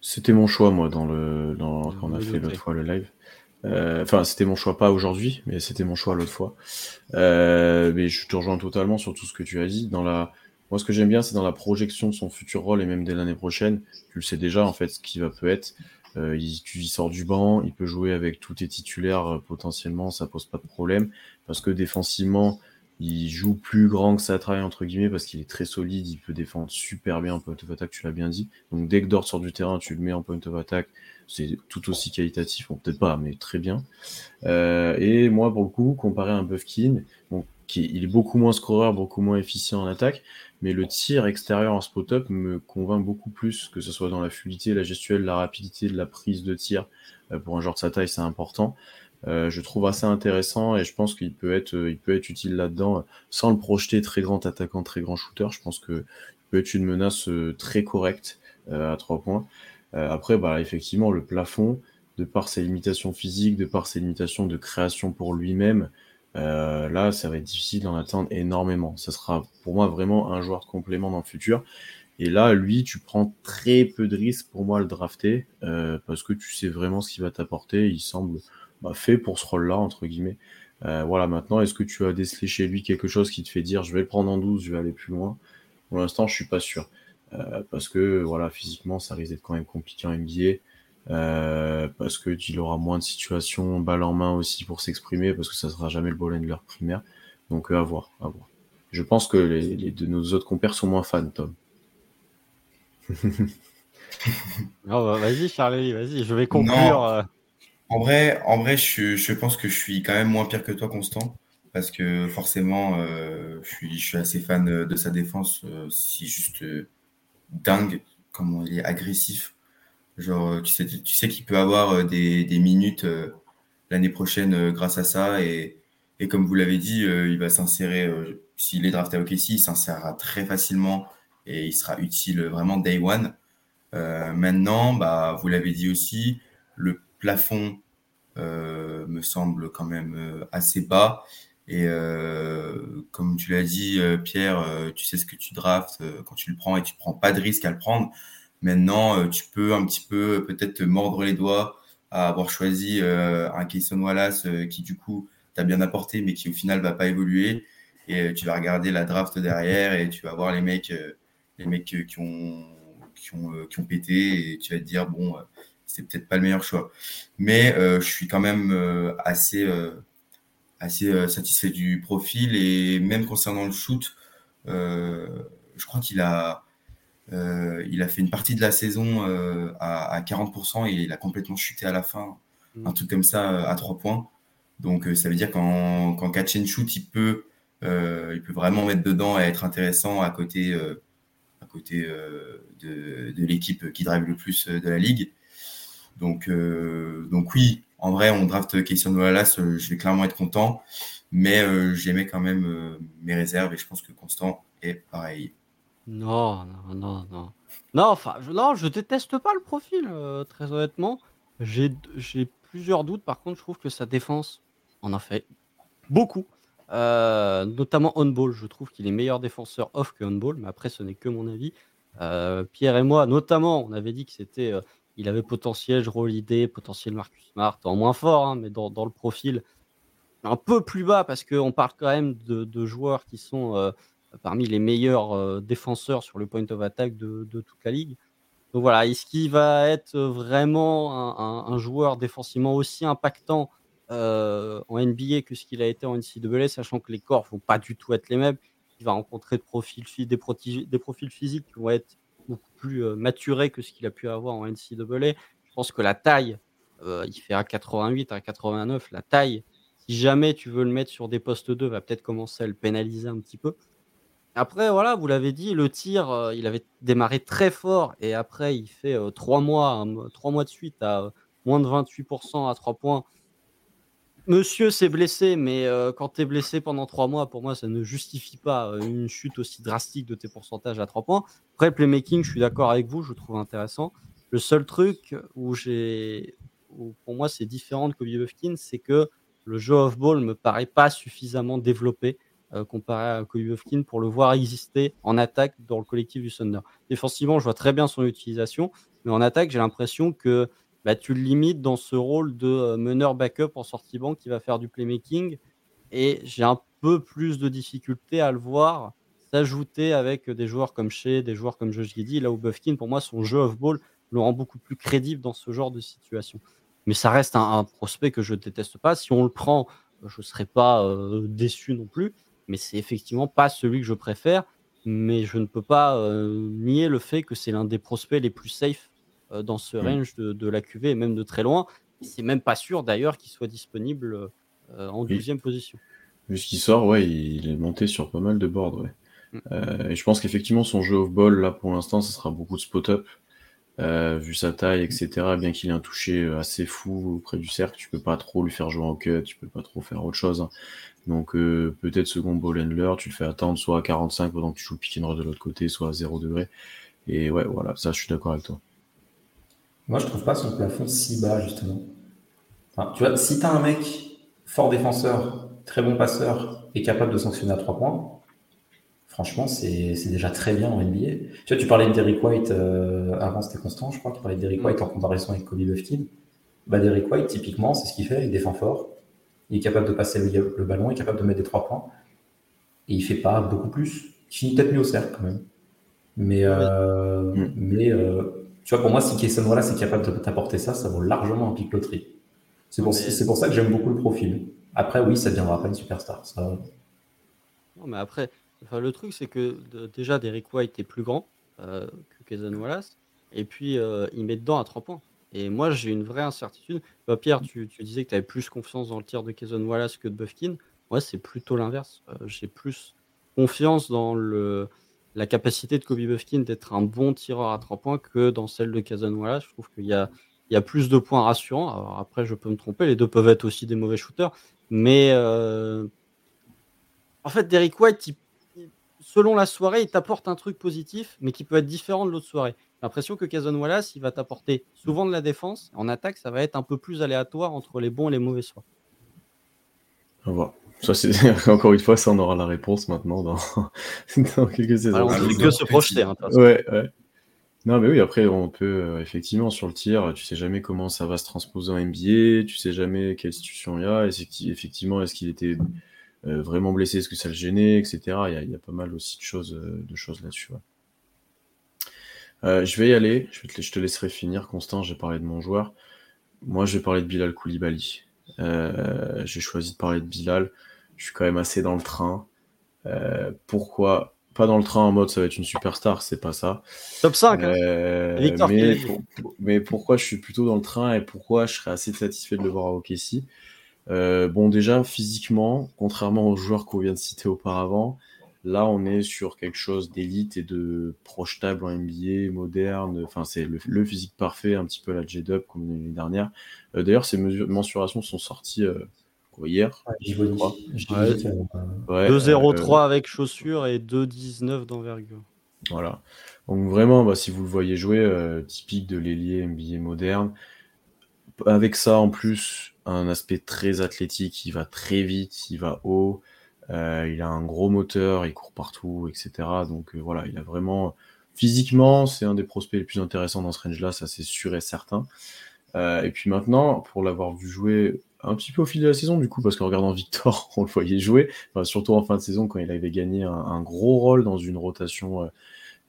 C'était mon choix, moi, dans le, dans, quand on a fait l'autre fois le live. Euh, enfin, c'était mon choix, pas aujourd'hui, mais c'était mon choix l'autre fois. Euh, mais je te rejoins totalement sur tout ce que tu as dit. Dans la, moi, ce que j'aime bien, c'est dans la projection de son futur rôle et même dès l'année prochaine. Tu le sais déjà, en fait, ce qui va peut être. Euh, il, sort du banc, il peut jouer avec tous tes titulaires potentiellement, ça pose pas de problème. Parce que défensivement, il joue plus grand que ça travaille entre guillemets parce qu'il est très solide, il peut défendre super bien en point of attack, tu l'as bien dit. Donc dès que Dort sort du terrain, tu le mets en point of attack, c'est tout aussi qualitatif, bon peut-être pas, mais très bien. Euh, et moi pour le coup, comparé à un Buffkin, bon, qui, il est beaucoup moins scoreur, beaucoup moins efficient en attaque, mais le tir extérieur en spot-up me convainc beaucoup plus, que ce soit dans la fluidité, la gestuelle, la rapidité de la prise de tir. Euh, pour un joueur de sa taille, c'est important. Euh, je trouve assez intéressant et je pense qu'il peut être, il peut être utile là-dedans sans le projeter très grand attaquant, très grand shooter. Je pense que peut être une menace euh, très correcte euh, à trois points. après, bah, effectivement, le plafond, de par ses limitations physiques, de par ses limitations de création pour lui-même, là, ça va être difficile d'en attendre énormément. Ça sera pour moi vraiment un joueur de complément dans le futur. Et là, lui, tu prends très peu de risques pour moi à le drafter parce que tu sais vraiment ce qu'il va t'apporter. Il semble bah, fait pour ce rôle-là, entre guillemets. Euh, voilà, maintenant, est-ce que tu as décelé chez lui quelque chose qui te fait dire je vais le prendre en 12, je vais aller plus loin? Pour l'instant, je suis pas sûr. Euh, parce que voilà, physiquement, ça risque d'être quand même compliqué en NBA. Euh, parce qu'il aura moins de situations balle en main aussi pour s'exprimer, parce que ça sera jamais le ball handler primaire. Donc à voir, à voir. Je pense que les, de nos autres compères sont moins fans, Tom. Bah, vas-y, Charlie, vas-y, je vais conclure. En vrai, en vrai je, je, pense que je suis quand même moins pire que toi, Constant, parce que forcément, euh, je, suis, je suis assez fan de sa défense. Euh, c'est juste euh, dingue comment il est agressif. Genre, tu sais, tu sais qu'il peut avoir des, des minutes l'année prochaine grâce à ça. Et, et comme vous l'avez dit, il va s'insérer, s'il est drafté à OKC, il s'insérera très facilement et il sera utile vraiment day one. maintenant, bah, vous l'avez dit aussi, le plafond euh, me semble quand même euh, assez bas. Et euh, comme tu l'as dit, Pierre, tu sais ce que tu draftes quand tu le prends et tu prends pas de risque à le prendre. Maintenant, tu peux un petit peu peut-être te mordre les doigts à avoir choisi un Kayson Wallace qui du coup t'a bien apporté mais qui au final va pas évoluer. Et tu vas regarder la draft derrière et tu vas voir les mecs, les mecs qui ont, qui ont, qui ont pété et tu vas te dire bon c'est peut-être pas le meilleur choix. Mais euh, je suis quand même euh, assez, euh, assez satisfait du profil et même concernant le shoot, je crois qu'il a, il a fait une partie de la saison à, 40% et il a complètement chuté à la fin, mm. un truc comme ça à 3 points. Donc ça veut dire qu'en catch and shoot, il peut, il peut vraiment mettre dedans et être intéressant à côté, à côté de, de l'équipe qui drive le plus de la ligue. Donc, euh, donc oui, en vrai, on draft Christian Wallace, euh, je vais clairement être content, mais euh, j'aimais quand même mes réserves et je pense que Constant est pareil. Non, non, non, non. Non, enfin, je, non, je déteste pas le profil, très honnêtement. J'ai plusieurs doutes. Par contre, je trouve que sa défense en a fait beaucoup. notamment on-ball. Je trouve qu'il est meilleur défenseur off que on-ball, mais après, ce n'est que mon avis. Pierre et moi, notamment, on avait dit que c'était il avait potentiel Holiday, potentiel Marcus Smart, en moins fort, hein, mais dans, le profil un peu plus bas parce qu'on parle quand même de, joueurs qui sont euh, parmi les meilleurs euh, défenseurs sur le point of attack de, toute la ligue. Donc voilà, est-ce qu'il va être vraiment un, joueur défensivement aussi impactant euh, en NBA que ce qu'il a été en NCAA, sachant que les corps ne vont pas du tout être les mêmes? Il va rencontrer des profils, des, profils physiques qui vont être beaucoup plus maturé que ce qu'il a pu avoir en NCAA. Je pense que la taille, il fait à 88, à 89, la taille, si jamais tu veux le mettre sur des postes 2, va peut-être commencer à le pénaliser un petit peu. Après, voilà, vous l'avez dit, le tir, il avait démarré très fort et après, il fait trois mois, trois mois de suite à moins de 28% à 3 points. Monsieur s'est blessé, mais quand tu es blessé pendant trois mois, pour moi, ça ne justifie pas une chute aussi drastique de tes pourcentages à 3 points. Après, playmaking, je suis d'accord avec vous, je trouve intéressant. Le seul truc où j'ai, pour moi, c'est différent de Kobe Buffkin, c'est que le jeu off-ball me paraît pas suffisamment développé euh, comparé à Buffkin pour le voir exister en attaque dans le collectif du Thunder. Défensivement, je vois très bien son utilisation, mais en attaque, j'ai l'impression que bah, tu le limites dans ce rôle de euh, meneur backup en sortie banque qui va faire du playmaking. Et j'ai un peu plus de difficulté à le voir s'ajouter avec des joueurs comme Shea, des joueurs comme Josh Giddy, là où Buffkin, pour moi, son jeu off-ball le rend beaucoup plus crédible dans ce genre de situation. Mais ça reste un, prospect que je déteste pas. Si on le prend, je ne serais pas euh, déçu non plus mais c'est effectivement pas celui que je préfère. Mais je ne peux pas euh, nier le fait que c'est l'un des prospects les plus safe euh, dans ce mmh. range de, la QV et même de très loin. C'est même pas sûr d'ailleurs qu'il soit disponible euh, en 12e position. Vu ce qui sort, ouais, il est monté sur pas mal de boards. Ouais. Mmh. et je pense qu'effectivement, son jeu off-ball, là pour l'instant, ce sera beaucoup de spot-up. Vu sa taille, etc., bien qu'il ait un toucher assez fou près du cercle, tu peux pas trop lui faire jouer en cut, tu peux pas trop faire autre chose. Hein. Donc euh, peut-être second ball handler, tu le fais attendre soit à 45 pendant que tu joues le pick de l'autre côté, soit à 0 degré. Et ouais, voilà, ça je suis d'accord avec toi. Moi je trouve pas son plafond si bas justement. tu vois, si tu as un mec fort défenseur, très bon passeur et capable de sanctionner à 3 points, franchement c'est déjà très bien en NBA. Tu vois, tu parlais de Derrick White, euh, avant c'était Constant, je crois, tu parlais de Derrick White en comparaison avec Kobe Buffkin. Bah, Derrick White, typiquement, c'est ce qu'il fait, il défend fort, il est capable de passer le, ballon, il est capable de mettre des trois points. Et il fait pas beaucoup plus. Il finit peut-être mieux au cercle quand même. Mais, euh, mm. mais euh, tu vois, pour moi, si Kayson voilà, c'est capable de t'apporter ça, ça vaut largement un pic loterie. C'est pour, pour, ça que j'aime beaucoup le profil. Après, oui, ça deviendra pas une superstar. Ça... Non, mais après, le truc, c'est que déjà, Derek White est plus grand euh, que Kayson Wallace. Et puis, il met dedans à trois points. Et moi, j'ai une vraie incertitude. Bah, Pierre, tu, disais que tu avais plus confiance dans le tir de Kayson Wallace que de Buffkin. Moi, c'est plutôt l'inverse. Euh, j'ai plus confiance dans la capacité de Kobe Buffkin d'être un bon tireur à trois points que dans celle de Kayson Wallace. Je trouve qu'il y a, il plus de points rassurants. Alors après, je peux me tromper. Les deux peuvent être aussi des mauvais shooters. Mais euh, en fait, Derek White, selon la soirée, il t'apporte un truc positif, mais qui peut être différent de l'autre soirée l'impression que Kazon Wallace, il va t'apporter souvent de la défense. En attaque, ça va être un peu plus aléatoire entre les bons et les mauvais soirs. On va Ça, encore une fois, ça, on aura la réponse maintenant dans, quelques saisons. on ne que se projeter. Hein, ouais, ouais. Non, mais oui, après, on peut, euh, effectivement, sur le tir, tu sais jamais comment ça va se transposer en NBA, tu sais jamais quelle situation il y a, et effectivement, est-ce qu'il était vraiment blessé, est-ce que ça le gênait, etc. Il y, a, pas mal aussi de choses, euh, de choses là-dessus. Euh, je vais y aller. Je, te, je, te, laisserai finir, Constant. J'ai parlé de mon joueur. Moi, je vais parler de Bilal Koulibaly. Euh, j'ai choisi de parler de Bilal. Je suis quand même assez dans le train. Euh, pourquoi Pas dans le train en mode ça va être une superstar, c'est pas ça. Top 5 hein. mais, mais, pourquoi je suis plutôt dans le train et pourquoi je serais assez satisfait de le voir à OKC Bon, déjà, physiquement, contrairement aux joueurs qu'on vient de citer auparavant, Là, on est sur quelque chose d'élite et de projetable en NBA, moderne. Enfin, c'est le, physique parfait, un petit peu la J-Dub comme l'année dernière. Euh, d'ailleurs, ces mensurations sont sorties euh, hier. je crois. 2,03 avec chaussures et 2,19 d'envergure. Voilà. Donc vraiment, bah, si vous le voyez jouer, euh, typique de l'ailier NBA moderne. Avec ça, en plus, un aspect très athlétique, il va très vite, il va haut. Euh, il a un gros moteur, il court partout, etc. Donc euh, voilà, il a vraiment physiquement, c'est un des prospects les plus intéressants dans ce range-là, ça c'est sûr et certain. Euh, et puis maintenant, pour l'avoir vu jouer un petit peu au fil de la saison, du coup, parce qu'en regardant Victor, on le voyait jouer, surtout en fin de saison quand il avait gagné un, gros rôle dans une rotation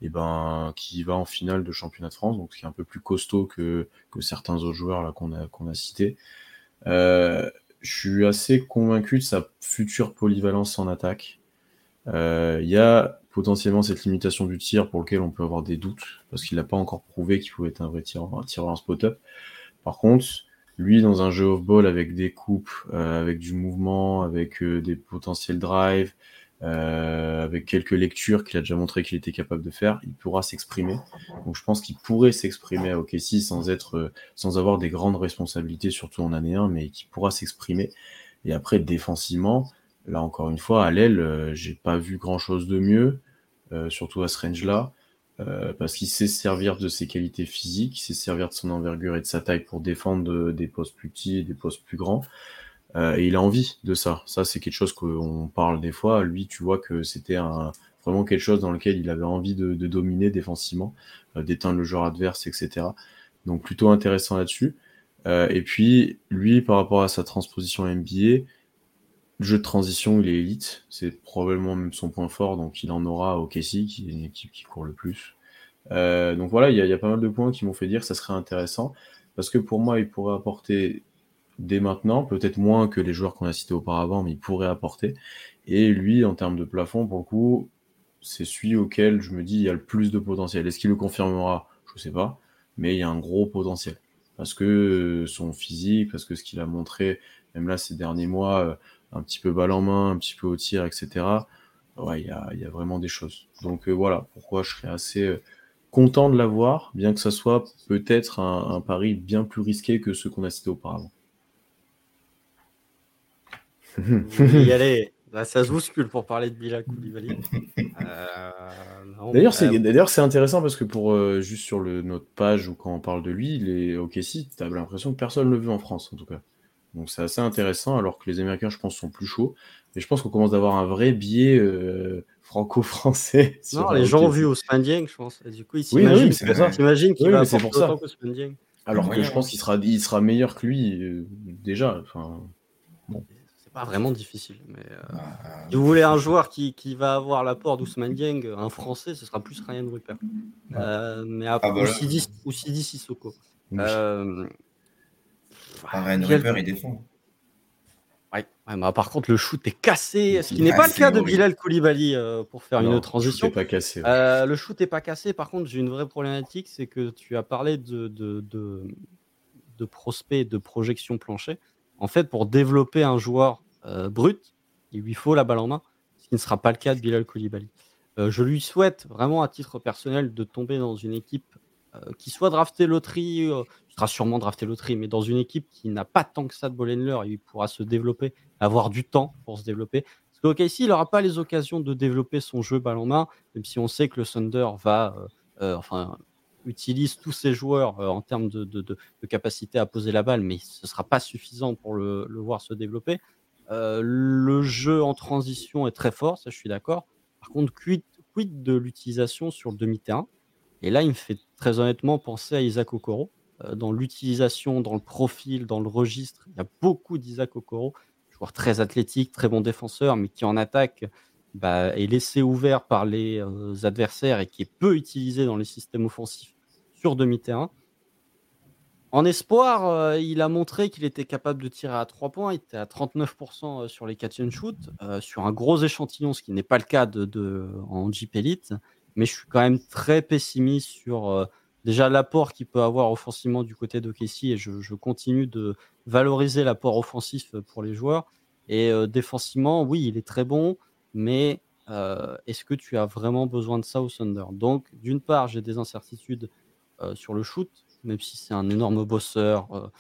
ben, qui va en finale de championnat de France, donc qui est un peu plus costaud que, certains autres joueurs qu'on a cités. Euh, je suis assez convaincu de sa future polyvalence en attaque. Euh, il y a potentiellement cette limitation du tir pour lequel on peut avoir des doutes, parce qu'il n'a pas encore prouvé qu'il pouvait être un vrai tireur, un tireur en spot-up. Par contre, lui, dans un jeu off-ball avec des coupes, euh, avec du mouvement, avec des potentiels drives, euh, avec quelques lectures qu'il a déjà montré qu'il était capable de faire, il pourra s'exprimer. Donc je pense qu'il pourrait s'exprimer à OKC sans être, sans avoir des grandes responsabilités, surtout en année 1, mais qu'il pourra s'exprimer. Et après, défensivement, là encore une fois, à l'aile, j'ai pas vu grand chose de mieux, surtout à ce range-là. Euh, parce qu'il sait servir de ses qualités physiques, il sait servir de son envergure et de sa taille pour défendre des postes plus petits et des postes plus grands. Euh, et il a envie de ça. Ça, c'est quelque chose qu'on parle des fois. Lui, tu vois que c'était vraiment quelque chose dans lequel il avait envie de, dominer défensivement, euh, d'éteindre le joueur adverse, etc. Donc plutôt intéressant là-dessus. et puis, lui, par rapport à sa transposition NBA, le jeu de transition, il est élite. C'est probablement même son point fort, donc il en aura au Casey, qui est une équipe qui court le plus. Euh, donc voilà, il y, a pas mal de points qui m'ont fait dire que ça serait intéressant. Parce que pour moi, il pourrait apporter dès maintenant, peut-être moins que les joueurs qu'on a cités auparavant, mais il pourrait apporter. Et lui, en termes de plafond, pour le coup, c'est celui auquel je me dis il y a le plus de potentiel. Est-ce qu'il le confirmera? Je ne sais pas, mais il y a un gros potentiel. Parce que son physique, parce que ce qu'il a montré, même là ces derniers mois, euh, un petit peu balle en main, un petit peu au tir, etc. Ouais, il y a, vraiment des choses. Donc euh, voilà, pourquoi je serais assez euh, content de l'avoir, bien que ça soit peut-être un, pari bien plus risqué que ceux qu'on a cités auparavant. Y aller. Bah, ça se bouscule pour parler de Bilal Koulibaly. Euh, d'ailleurs, c'est, d'ailleurs, c'est intéressant parce que pour juste sur le, notre page ou quand on parle de lui, il est ok si, tu as l'impression que personne ne le veut en France en tout cas. Donc c'est assez intéressant, alors que les Américains, je pense, sont plus chauds. Mais je pense qu'on commence d'avoir un vrai biais euh, franco-français. Non, les gens ont vu Ousmane Dieng, je pense. du coup, ils s'imaginent oui, oui, qu'il va c'est pour ça. Alors que je pense qu'il sera, il sera meilleur que lui, euh, déjà. Enfin, bon. C'est pas vraiment difficile. Mais, euh, ah, si vous voulez un joueur qui, qui va avoir l'apport d'Ousmane Dieng, un Français, ce sera plus Ryan Rupert. mais après, ah, bah ou, Sidi, Sissoko. Ryan Rupert, il défend. Ouais. Bah, par contre, le shoot est cassé, ce qui n'est pas le cas de Bilal Koulibaly euh, pour faire une transition. Le shoot pas cassé. Euh, le shoot n'est pas cassé. Par contre, j'ai une vraie problématique, c'est que tu as parlé de, de, de, de prospect, de projection plancher. En fait, pour développer un joueur euh, brut, il lui faut la balle en main, ce qui ne sera pas le cas de Bilal Koulibaly. je lui souhaite vraiment à titre personnel de tomber dans une équipe qui soit draftée loterie il sera sûrement drafté loterie, mais dans une équipe qui n'a pas tant que ça de ball il pourra se développer, avoir du temps pour se développer. Parce qu'OKC, il n'aura pas les occasions de développer son jeu balle en main, même si on sait que le Thunder va, euh, euh, enfin, utilise tous ses joueurs euh, en termes de, capacité à poser la balle, mais ce ne sera pas suffisant pour le, voir se développer. le jeu en transition est très fort, ça je suis d'accord. Par contre, quid, quid de l'utilisation sur le demi-terrain? Et là, il me fait très honnêtement penser à Isaac Okoro euh, dans l'utilisation, dans le profil, dans le registre. Il y a beaucoup d'Isaac Okoro, joueur très athlétique, très bon défenseur, mais qui en attaque bah, est laissé ouvert par les euh, adversaires et qui est peu utilisé dans les systèmes offensifs sur demi-terrain. En espoir, euh, il a montré qu'il était capable de tirer à 3 points. Il était à 39% sur les catch and shoot, sur un gros échantillon, ce qui n'est pas le cas de, en Jeep Elite. Mais je suis quand même très pessimiste sur déjà l'apport qu'il peut avoir offensivement du côté de Casey et je, continue de valoriser l'apport offensif pour les joueurs. Et euh, défensivement, oui, il est très bon, mais euh, est-ce que tu as vraiment besoin de ça au Thunder? Donc, d'une part, j'ai des incertitudes euh, sur le shoot, même si c'est un énorme bosseur,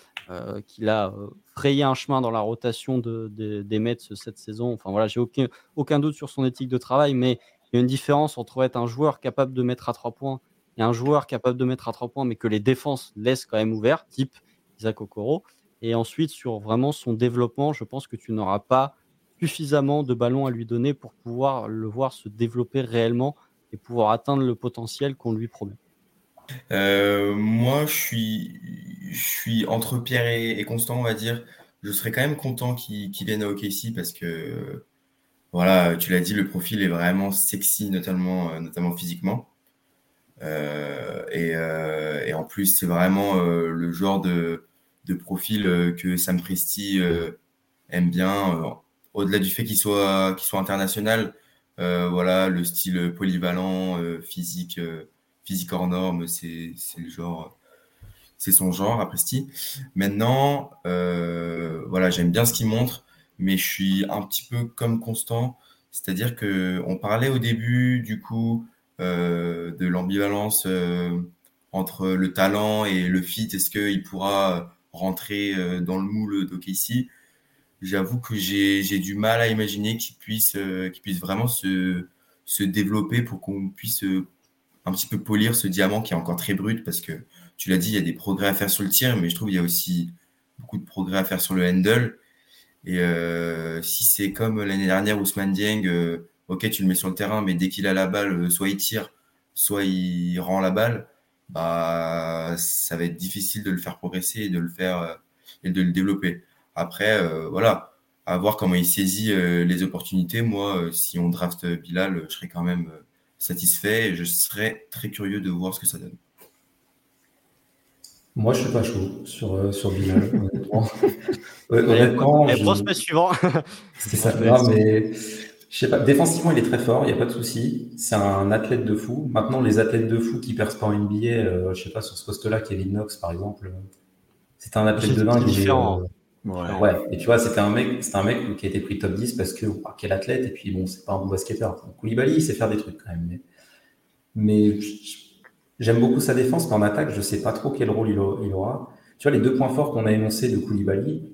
qu'il a frayé un chemin dans la rotation de, des Mets cette saison. Enfin voilà, j'ai aucun, aucun doute sur son éthique de travail, mais il y a une différence entre être un joueur capable de mettre à trois points et un joueur capable de mettre à trois points, mais que les défenses laissent quand même ouvert, type Isaac Okoro. Et ensuite, sur vraiment son développement, je pense que tu n'auras pas suffisamment de ballons à lui donner pour pouvoir le voir se développer réellement et pouvoir atteindre le potentiel qu'on lui promet. Euh, moi, je suis, entre Pierre et, Constant, on va dire. Je serais quand même content qu'il vienne à OKC parce que, voilà, tu l'as dit, le profil est vraiment sexy, notamment, notamment physiquement. Euh, euh, et, en plus, c'est vraiment euh, le genre de, profil que Sam Presti aime bien. Au-delà du fait qu'il soit, qu'il soit international, voilà, le style polyvalent, physique, physique hors norme, c'est le genre c'est son genre à Presti. Maintenant, euh, voilà, j'aime bien ce qu'il montre, mais je suis un petit peu comme Constant, c'est-à-dire que on parlait au début du coup euh, de l'ambivalence euh, entre le talent et le fit. Est-ce qu'il pourra rentrer dans le moule d'OKC J'avoue que j'ai du mal à imaginer qu'il puisse, qu'il puisse vraiment se, se développer pour qu'on puisse un petit peu polir ce diamant qui est encore très brut parce que tu l'as dit, il y a des progrès à faire sur le tir, mais je trouve qu'il y a aussi beaucoup de progrès à faire sur le handle. Et euh, si c'est comme l'année dernière, Ousmane Dieng, euh, ok, tu le mets sur le terrain, mais dès qu'il a la balle, euh, soit il tire, soit il rend la balle, bah, ça va être difficile de le faire progresser et de le faire et de le développer. Après, voilà, à voir comment il saisit les opportunités. Moi, si on draft Bilal, je serais quand même satisfait et je serais très curieux de voir ce que ça donne. Moi, je suis pas chaud sur, euh, sur Bilal, honnêtement. honnêtement. Et prospect suivant. C'est ça. Non, mais je sais pas. Défensivement, il est très fort, il n'y a pas de souci. C'est un athlète de fou. Maintenant, les athlètes de fou qui percent pas en NBA, euh, je sais pas, sur ce poste-là, Kevin Knox, par exemple, c'est un athlète de dingue. Ouais. Et tu vois, c'était un mec, c'est un mec qui a été pris top 10 parce que, quel athlète, et puis bon, c'est pas un bon basketteur. Koulibaly, il sait faire des trucs quand même. Mais, mais J'aime beaucoup sa défense, mais en attaque, je ne sais pas trop quel rôle il, aura. Tu vois, les deux points forts qu'on a énoncés de Koulibaly,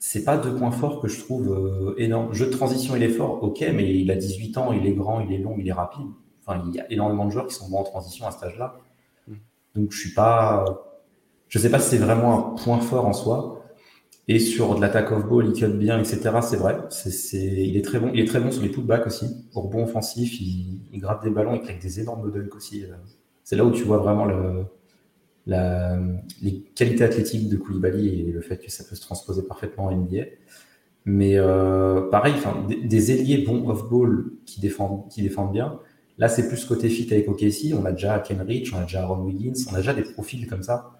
c'est pas deux points forts que je trouve euh, énormes. Jeu de transition, il est fort, ok, mais il a 18 ans, il est grand, il est long, il est rapide. Enfin, il y a énormément de joueurs qui sont bons en transition à cet âge-là. Mm. Donc, je suis pas. Je sais pas si c'est vraiment un point fort en soi. Et sur de l'attaque off-ball, il cut bien, etc. C'est vrai. C'est, il est très bon. Il est très bon sur les putbacks aussi. Pour bon offensif, il, il gratte des ballons, il claque des énormes dunks aussi. Euh c'est là où tu vois vraiment le, la, les qualités athlétiques de Koulibaly et le fait que ça peut se transposer parfaitement en NBA. Mais euh, pareil, des, des, ailiers bons off-ball qui défendent, qui défendent bien. Là, c'est plus côté fit avec OKC. On a déjà Ken Rich, on a déjà Aaron Wiggins, on a déjà des profils comme ça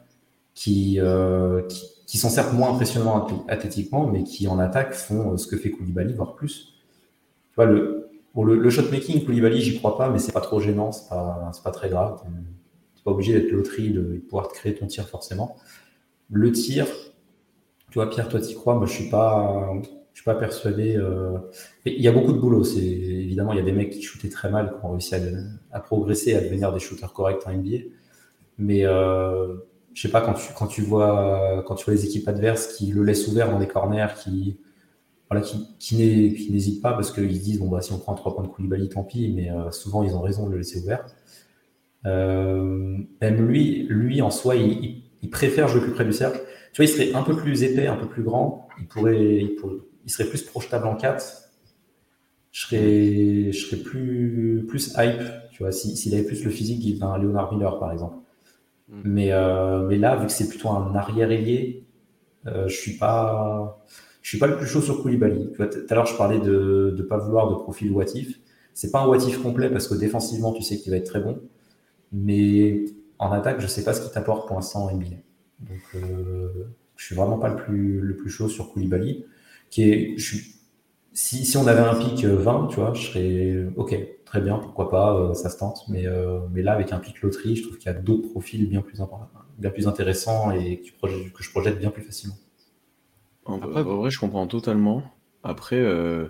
qui, euh, qui, sont certes moins impressionnants athlétiquement, mais qui en attaque font euh, ce que fait Koulibaly, voire plus. Tu vois, le, Bon, le, shotmaking, Koulibaly, j'y crois pas, mais c'est pas trop gênant, c'est pas, pas très grave. Tu pas obligé d'être loterie, de, de, pouvoir te créer ton tir forcément. Le tir, tu vois, Pierre, toi, t'y crois, moi, je suis pas, je suis pas persuadé. Euh... Il y a beaucoup de boulot. C'est évidemment, il y a des mecs qui shootaient très mal, qui ont réussi à, à progresser, à devenir des shooters corrects en NBA. Mais euh, je sais pas quand tu quand tu vois quand tu vois les équipes adverses qui le laissent ouvert dans des corners, qui voilà, qui, qui n'hésitent pas parce qu'ils se disent bon bah si on prend trois points de Koulibaly tant pis mais euh, souvent ils ont raison de le laisser ouvert. Euh, même lui lui en soi il, il, préfère jouer plus près du cercle. Tu vois il serait un peu plus épais un peu plus grand. Il pourrait il, pourrait, il serait plus projetable en 4 je serais je serais plus plus hype tu vois s'il avait plus le physique d'un Leonard Miller par exemple mm. mais euh, mais là vu que c'est plutôt un arrière ailier euh, je suis pas je suis pas le plus chaud sur Koulibaly. Tout à l'heure, je parlais de ne pas vouloir de profil watif. C'est pas un watif complet parce que défensivement, tu sais qu'il va être très bon. Mais en attaque, je sais pas ce qu'il t'apporte pour l'instant NBA. Donc, euh, je suis vraiment pas le plus, le plus chaud sur Koulibaly. Qui est, je suis, si, si on avait un pic 20, tu vois, je serais OK, très bien, pourquoi pas, euh, ça se tente. Mais, euh, mais là, avec un pic loterie, je trouve qu'il y a d'autres profils bien plus, bien plus intéressants et que, que je projette bien plus facilement. En, vrai, je comprends totalement. Après, euh,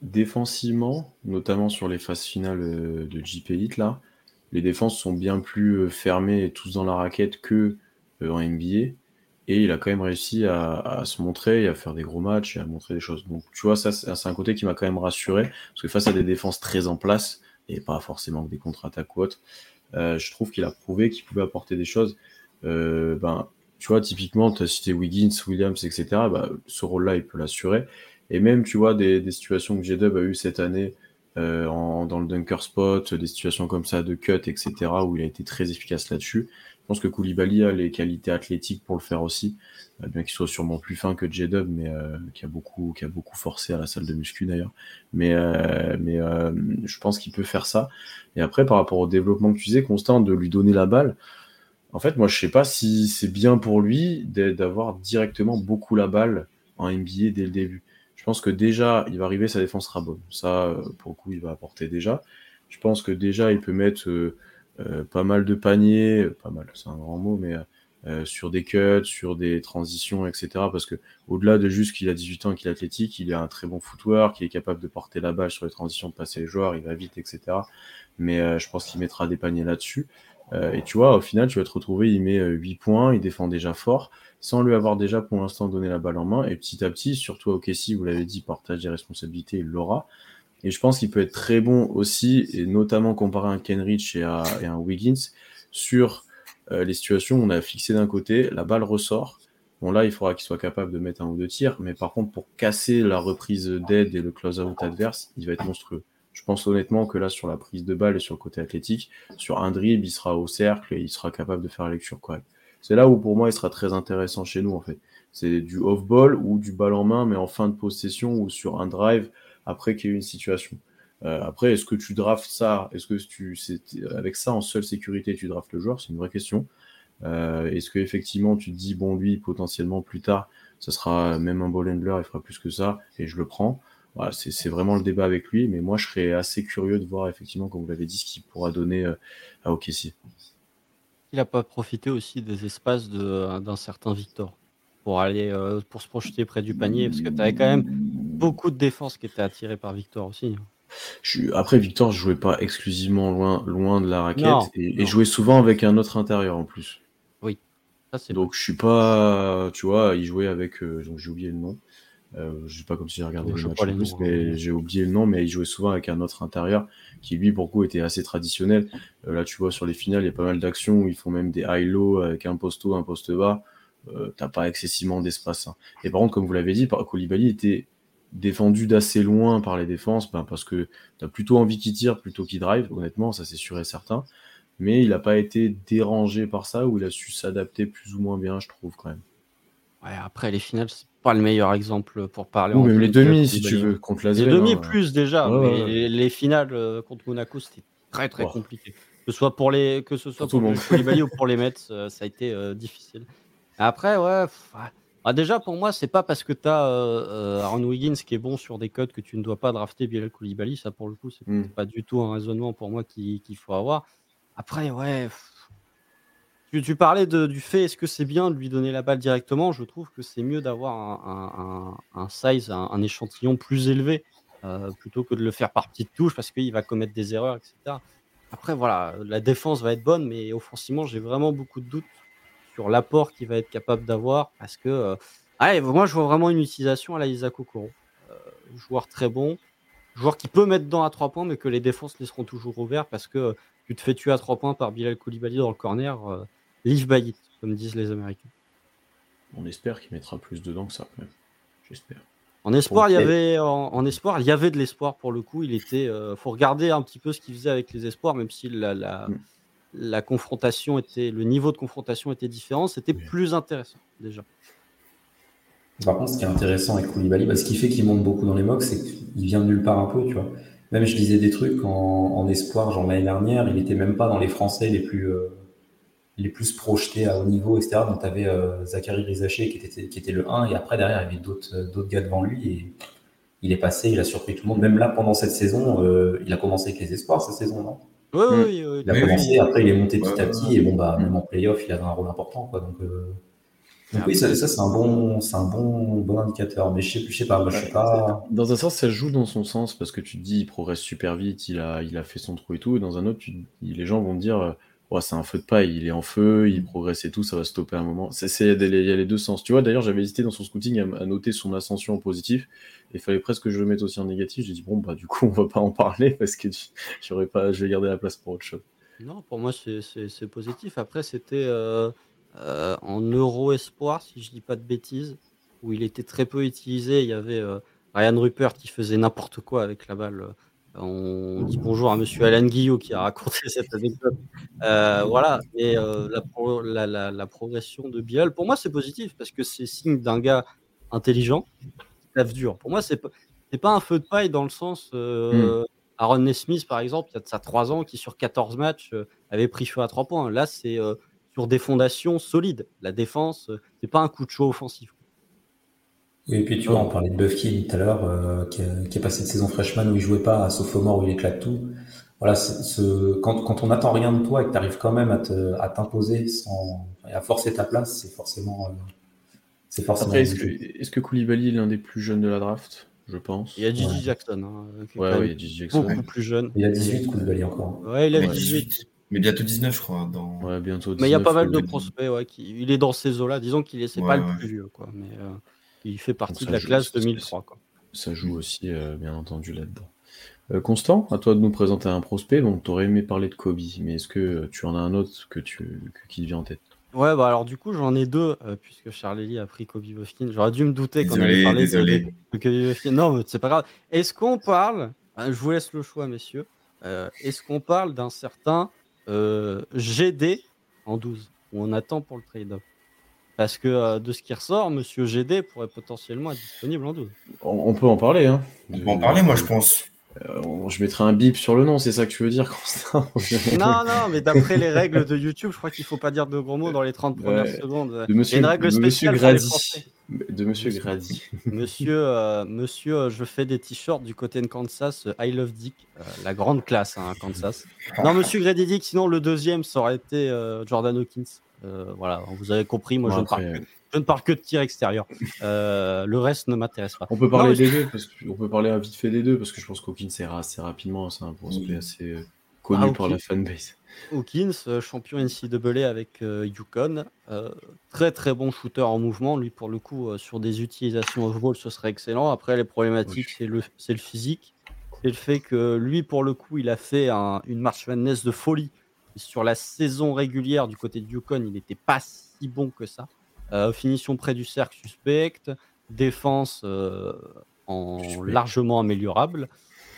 défensivement, notamment sur les phases finales euh, de JP Elite, là, les défenses sont bien plus euh, fermées et tous dans la raquette que en NBA. Et il a quand même réussi à, se montrer et à faire des gros matchs et à montrer des choses. Donc, tu vois, ça, c'est un côté qui m'a quand même rassuré. Parce que face à des défenses très en place, et pas forcément des contre-attaques ou autres, je trouve qu'il a prouvé qu'il pouvait apporter des choses. ben, tu vois, typiquement, tu as cité Wiggins, Williams, etc. Bah, ce rôle-là, il peut l'assurer. Et même, tu vois, des, situations que J-Dub a eues cette année euh, dans le dunker spot, des situations comme ça de cut, etc., où il a été très efficace là-dessus. Je pense que Koulibaly a les qualités athlétiques pour le faire aussi, euh, bien qu'il soit sûrement plus fin que J-Dub, mais euh, qui, a beaucoup, qui a beaucoup forcé à la salle de muscu d'ailleurs. Mais, mais je pense qu'il peut faire ça. Et après, par rapport au développement que tu disais, Constant, de lui donner la balle, en fait, moi, je sais pas si c'est bien pour lui d'avoir directement beaucoup la balle en NBA dès le début. Je pense que déjà, il va arriver, sa défense sera bonne. Ça, pour le coup, il va apporter déjà. Je pense que déjà, il peut mettre pas mal de paniers, pas mal, c'est un grand mot, mais euh, sur des cuts, sur des transitions, etc. Parce que au-delà de juste qu'il a 18 ans, qu'il est athlétique, il a un très bon footwork, qui est capable de porter la balle sur les transitions, de passer les joueurs, il va vite, etc. Mais euh, je pense qu'il mettra des paniers là-dessus. Euh, et tu vois, au final, tu vas te retrouver, il met 8 points, il défend déjà fort, sans lui avoir déjà pour l'instant donné la balle en main. Et petit à petit, surtout au Kessie, vous l'avez dit, partage des responsabilités, il l'aura. Et je pense qu'il peut être très bon aussi, et notamment comparé à un Kenrich et à, et un Wiggins, sur euh, les situations où on a fixé d'un côté, la balle ressort. Bon, là, il faudra qu'il soit capable de mettre un ou deux tirs, mais par contre, pour casser la reprise d'aide et le close-out adverse, il va être monstrueux. Je pense honnêtement que là, sur la prise de balle et sur le côté athlétique, sur un dribble, il sera au cercle et il sera capable de faire la lecture correcte. C'est là où, pour moi, il sera très intéressant chez nous, en fait. C'est du off-ball ou du ball en main, mais en fin de possession ou sur un drive après qu'il y ait une situation. Euh, après, est-ce que tu draftes ça? Est-ce que tu, avec ça en seule sécurité, tu draftes le joueur? C'est une vraie question. Euh, est-ce que effectivement tu te dis bon lui potentiellement plus tard, ça sera même un ball handler, il fera plus que ça et je le prends? Voilà, c'est vraiment le débat avec lui, mais moi je serais assez curieux de voir effectivement, comme vous l'avez dit, ce qu'il pourra donner euh, à OKC. Il n'a pas profité aussi des espaces d'un certain Victor pour aller pour se projeter près du panier, parce que tu avais quand même beaucoup de défense qui était attirée par Victor aussi. Après, Victor, je jouais pas exclusivement loin, loin de la raquette et, jouais souvent avec un autre intérieur en plus. Oui. Donc, je suis pas. Tu vois, il jouait avec. Euh, j'ai oublié le nom. Euh, je sais pas comme si j'ai regardé le match en plus, mais hein. j'ai oublié le nom, mais il jouait souvent avec un autre intérieur qui, lui, pour le coup, était assez traditionnel. Euh, là, tu vois, sur les finales, il y a pas mal d'actions où ils font même des high-low avec un poste haut, un poste bas. Euh, T'as pas excessivement d'espace. Hein. Et par contre, comme vous l'avez dit, Koulibaly était défendu d'assez loin par les défenses, ben parce que tu as plutôt envie qu'il tire plutôt qu'il drive, honnêtement, ça c'est sûr et certain. Mais il n'a pas été dérangé par ça, ou il a su s'adapter plus ou moins bien, je trouve quand même. Ouais, après les finales, c'est pas le meilleur exemple pour parler. Ou même les demi, si tu veux, contre la Les demi plus déjà, mais Les, finales euh, contre Monaco, c'était très très compliqué. Que ce soit pour les, que ce soit pour, ou pour les Mets, euh, ça a été euh, difficile. Après, ouais, ah, déjà, pour moi, c'est pas parce que tu as euh, euh, Aaron Wiggins qui est bon sur des codes que tu ne dois pas drafter Bilal Koulibaly. Ça, pour le coup, c'est hmm. pas du tout un raisonnement pour moi qu'il faut avoir. Après, ouais. Tu, parlais du fait, est-ce que c'est bien de lui donner la balle directement? Je trouve que c'est mieux d'avoir un, size, un, échantillon plus élevé, euh, plutôt que de le faire par petites touches parce qu'il va commettre des erreurs, etc. Après, voilà, la défense va être bonne, mais offensivement, j'ai vraiment beaucoup de doutes sur l'apport qu'il va être capable d'avoir parce que euh, moi je vois vraiment une utilisation à la Isaac Okoro. Euh, joueur très bon, joueur qui peut mettre dedans à 3 points mais que les défenses laisseront toujours ouverts parce que tu te fais tuer à 3 points par Bilal Koulibaly dans le corner, euh, live by it, comme disent les Américains. On espère qu'il mettra plus dedans que ça quand même. J'espère. En espoir, il y avait en, espoir, il y avait de l'espoir pour le coup. Il était, faut regarder un petit peu ce qu'il faisait avec les espoirs, même si la, la, mm la confrontation était, le niveau de confrontation était différent, c'était plus intéressant déjà. Par contre, ce qui est intéressant avec Koulibaly, bah, ce qui fait qu'il monte beaucoup dans les mocks, c'est qu'il vient de nulle part un peu, tu vois. Même je disais des trucs en, espoir, genre l'année dernière, il n'était même pas dans les Français les plus, euh, les plus projetés à haut niveau, etc. Donc tu avais euh, Zachary Rizaché qui était, qui était le 1, et après derrière, il y avait d'autres, euh, d'autres gars devant lui, et il est passé, il a surpris tout le monde. Même là, pendant cette saison, il a commencé avec les espoirs, cette saison, non? Oui, mm. oui, oui, Il a commencé, après il est monté petit à petit, et bon, bah, même en playoff, il avait un rôle important. Quoi, donc, euh, donc oui, ça, ça c'est un, bon, un bon, bon indicateur. Mais je sais, je sais pas, moi, je sais pas. Dans un sens, ça joue dans son sens, parce que tu te dis, il progresse super vite, il a, il a fait son trou et tout. Et dans un autre, tu, les gens vont te dire, c'est un feu de paille, il est en feu, il progresse et tout, ça va stopper un moment. Il y a les deux sens. Tu vois, d'ailleurs, j'avais hésité dans son scouting à, noter son ascension en positif, il fallait presque que je le mette aussi en négatif. J'ai dit, bon, bah, du coup, on va pas en parler parce que j'aurais pas, je vais garder la place pour autre chose. Non, pour moi, c'est positif. Après, c'était euh, euh, en euro espoir, si je dis pas de bêtises, où il était très peu utilisé. Il y avait euh, Ryan Rupert qui faisait n'importe quoi avec la balle on dit bonjour à monsieur Alain Guillot qui a raconté cette anecdote. Euh, voilà, et euh, la, progression de Biel, pour moi, c'est positif parce que c'est signe d'un gars intelligent qui lave dur. Pour moi, c'est pas un feu de paille dans le sens. Euh, hmm. Aaron Nesmith, par exemple, il y a de ça 3 ans, qui sur 14 matchs avait pris feu à 3 points. Là, c'est sur des fondations solides. La défense, c'est pas un coup de chaud offensif. Et puis tu vois, on parlait de Buffkin tout à l'heure, euh, qui, qui, est passé de saison freshman où il jouait pas à sophomore où il éclate tout. Voilà, ce, quand, quand on n'attend rien de toi et que tu arrives quand même à t'imposer sans à forcer ta place, c'est forcément. Euh, c'est forcément. est-ce que, est que, Koulibaly est l'un des plus jeunes de la draft? Je pense. Il y a Gigi Jackson. Hein, ouais, ouais, Gigi Jackson. Beaucoup plus jeune. Il y a 18 Koulibaly encore. Ouais, il a 18. Mais bientôt 19, je crois. Dans... Ouais, bientôt 19, Mais il y a pas mal de prospects, ouais, qui... il est dans ces eaux-là. Disons qu'il est, pas le plus vieux, quoi. Mais euh, il fait partie de la classe 2003, quoi. Ça joue aussi, euh, bien entendu, là-dedans. Euh, Constant, à toi de nous présenter un prospect. Donc, tu aurais aimé parler de Kobe, mais est-ce que tu en as un autre que tu... qui te vient en tête? Ouais, bah alors du coup, j'en ai deux, puisque Charlie a pris Kobe Bofkin. J'aurais dû me douter qu'on allait parler de, Kobe Bofkin. Non, mais c'est pas grave. Est-ce qu'on parle, hein, je vous laisse le choix, messieurs, est-ce qu'on parle d'un certain euh, GD en 12, où on attend pour le trade-up? Parce que euh, de ce qui ressort, Monsieur GD pourrait potentiellement être disponible en 12. On, peut en parler. Hein. On peut en parler, moi, je pense. Euh, je mettrai un bip sur le nom, c'est ça que tu veux dire, Constant Non, non, mais d'après les règles de YouTube, je crois qu'il ne faut pas dire de gros mots dans les 30 premières secondes. De monsieur, une règle spéciale Grady. De monsieur Grady. Monsieur, euh, monsieur euh, je fais des t-shirts du côté de Kansas, I love Dick, la grande classe, hein, Kansas. Non, monsieur Grady Dick, sinon le deuxième, ça aurait été Jordan Hawkins. Voilà, vous avez compris, moi je ne parle que je ne parle que de tir extérieur. Euh, le reste ne m'intéresse pas. On peut parler des deux, parce qu'on peut parler vite fait des deux, parce que je pense qu'Hawkins c'est assez rapidement, c'est un prospect assez euh, connu ah, par la fanbase. Hawkins, euh, champion NCAA avec Yukon, très très bon shooter en mouvement. Lui, pour le coup, sur des utilisations off-ball, ce serait excellent. Après, les problématiques, c'est le, le physique. C'est le fait que lui, pour le coup, il a fait une marche madness de folie. Sur la saison régulière du côté de Yukon, il n'était pas si bon que ça. Euh, finition près du cercle suspecte, défense euh, en largement améliorable.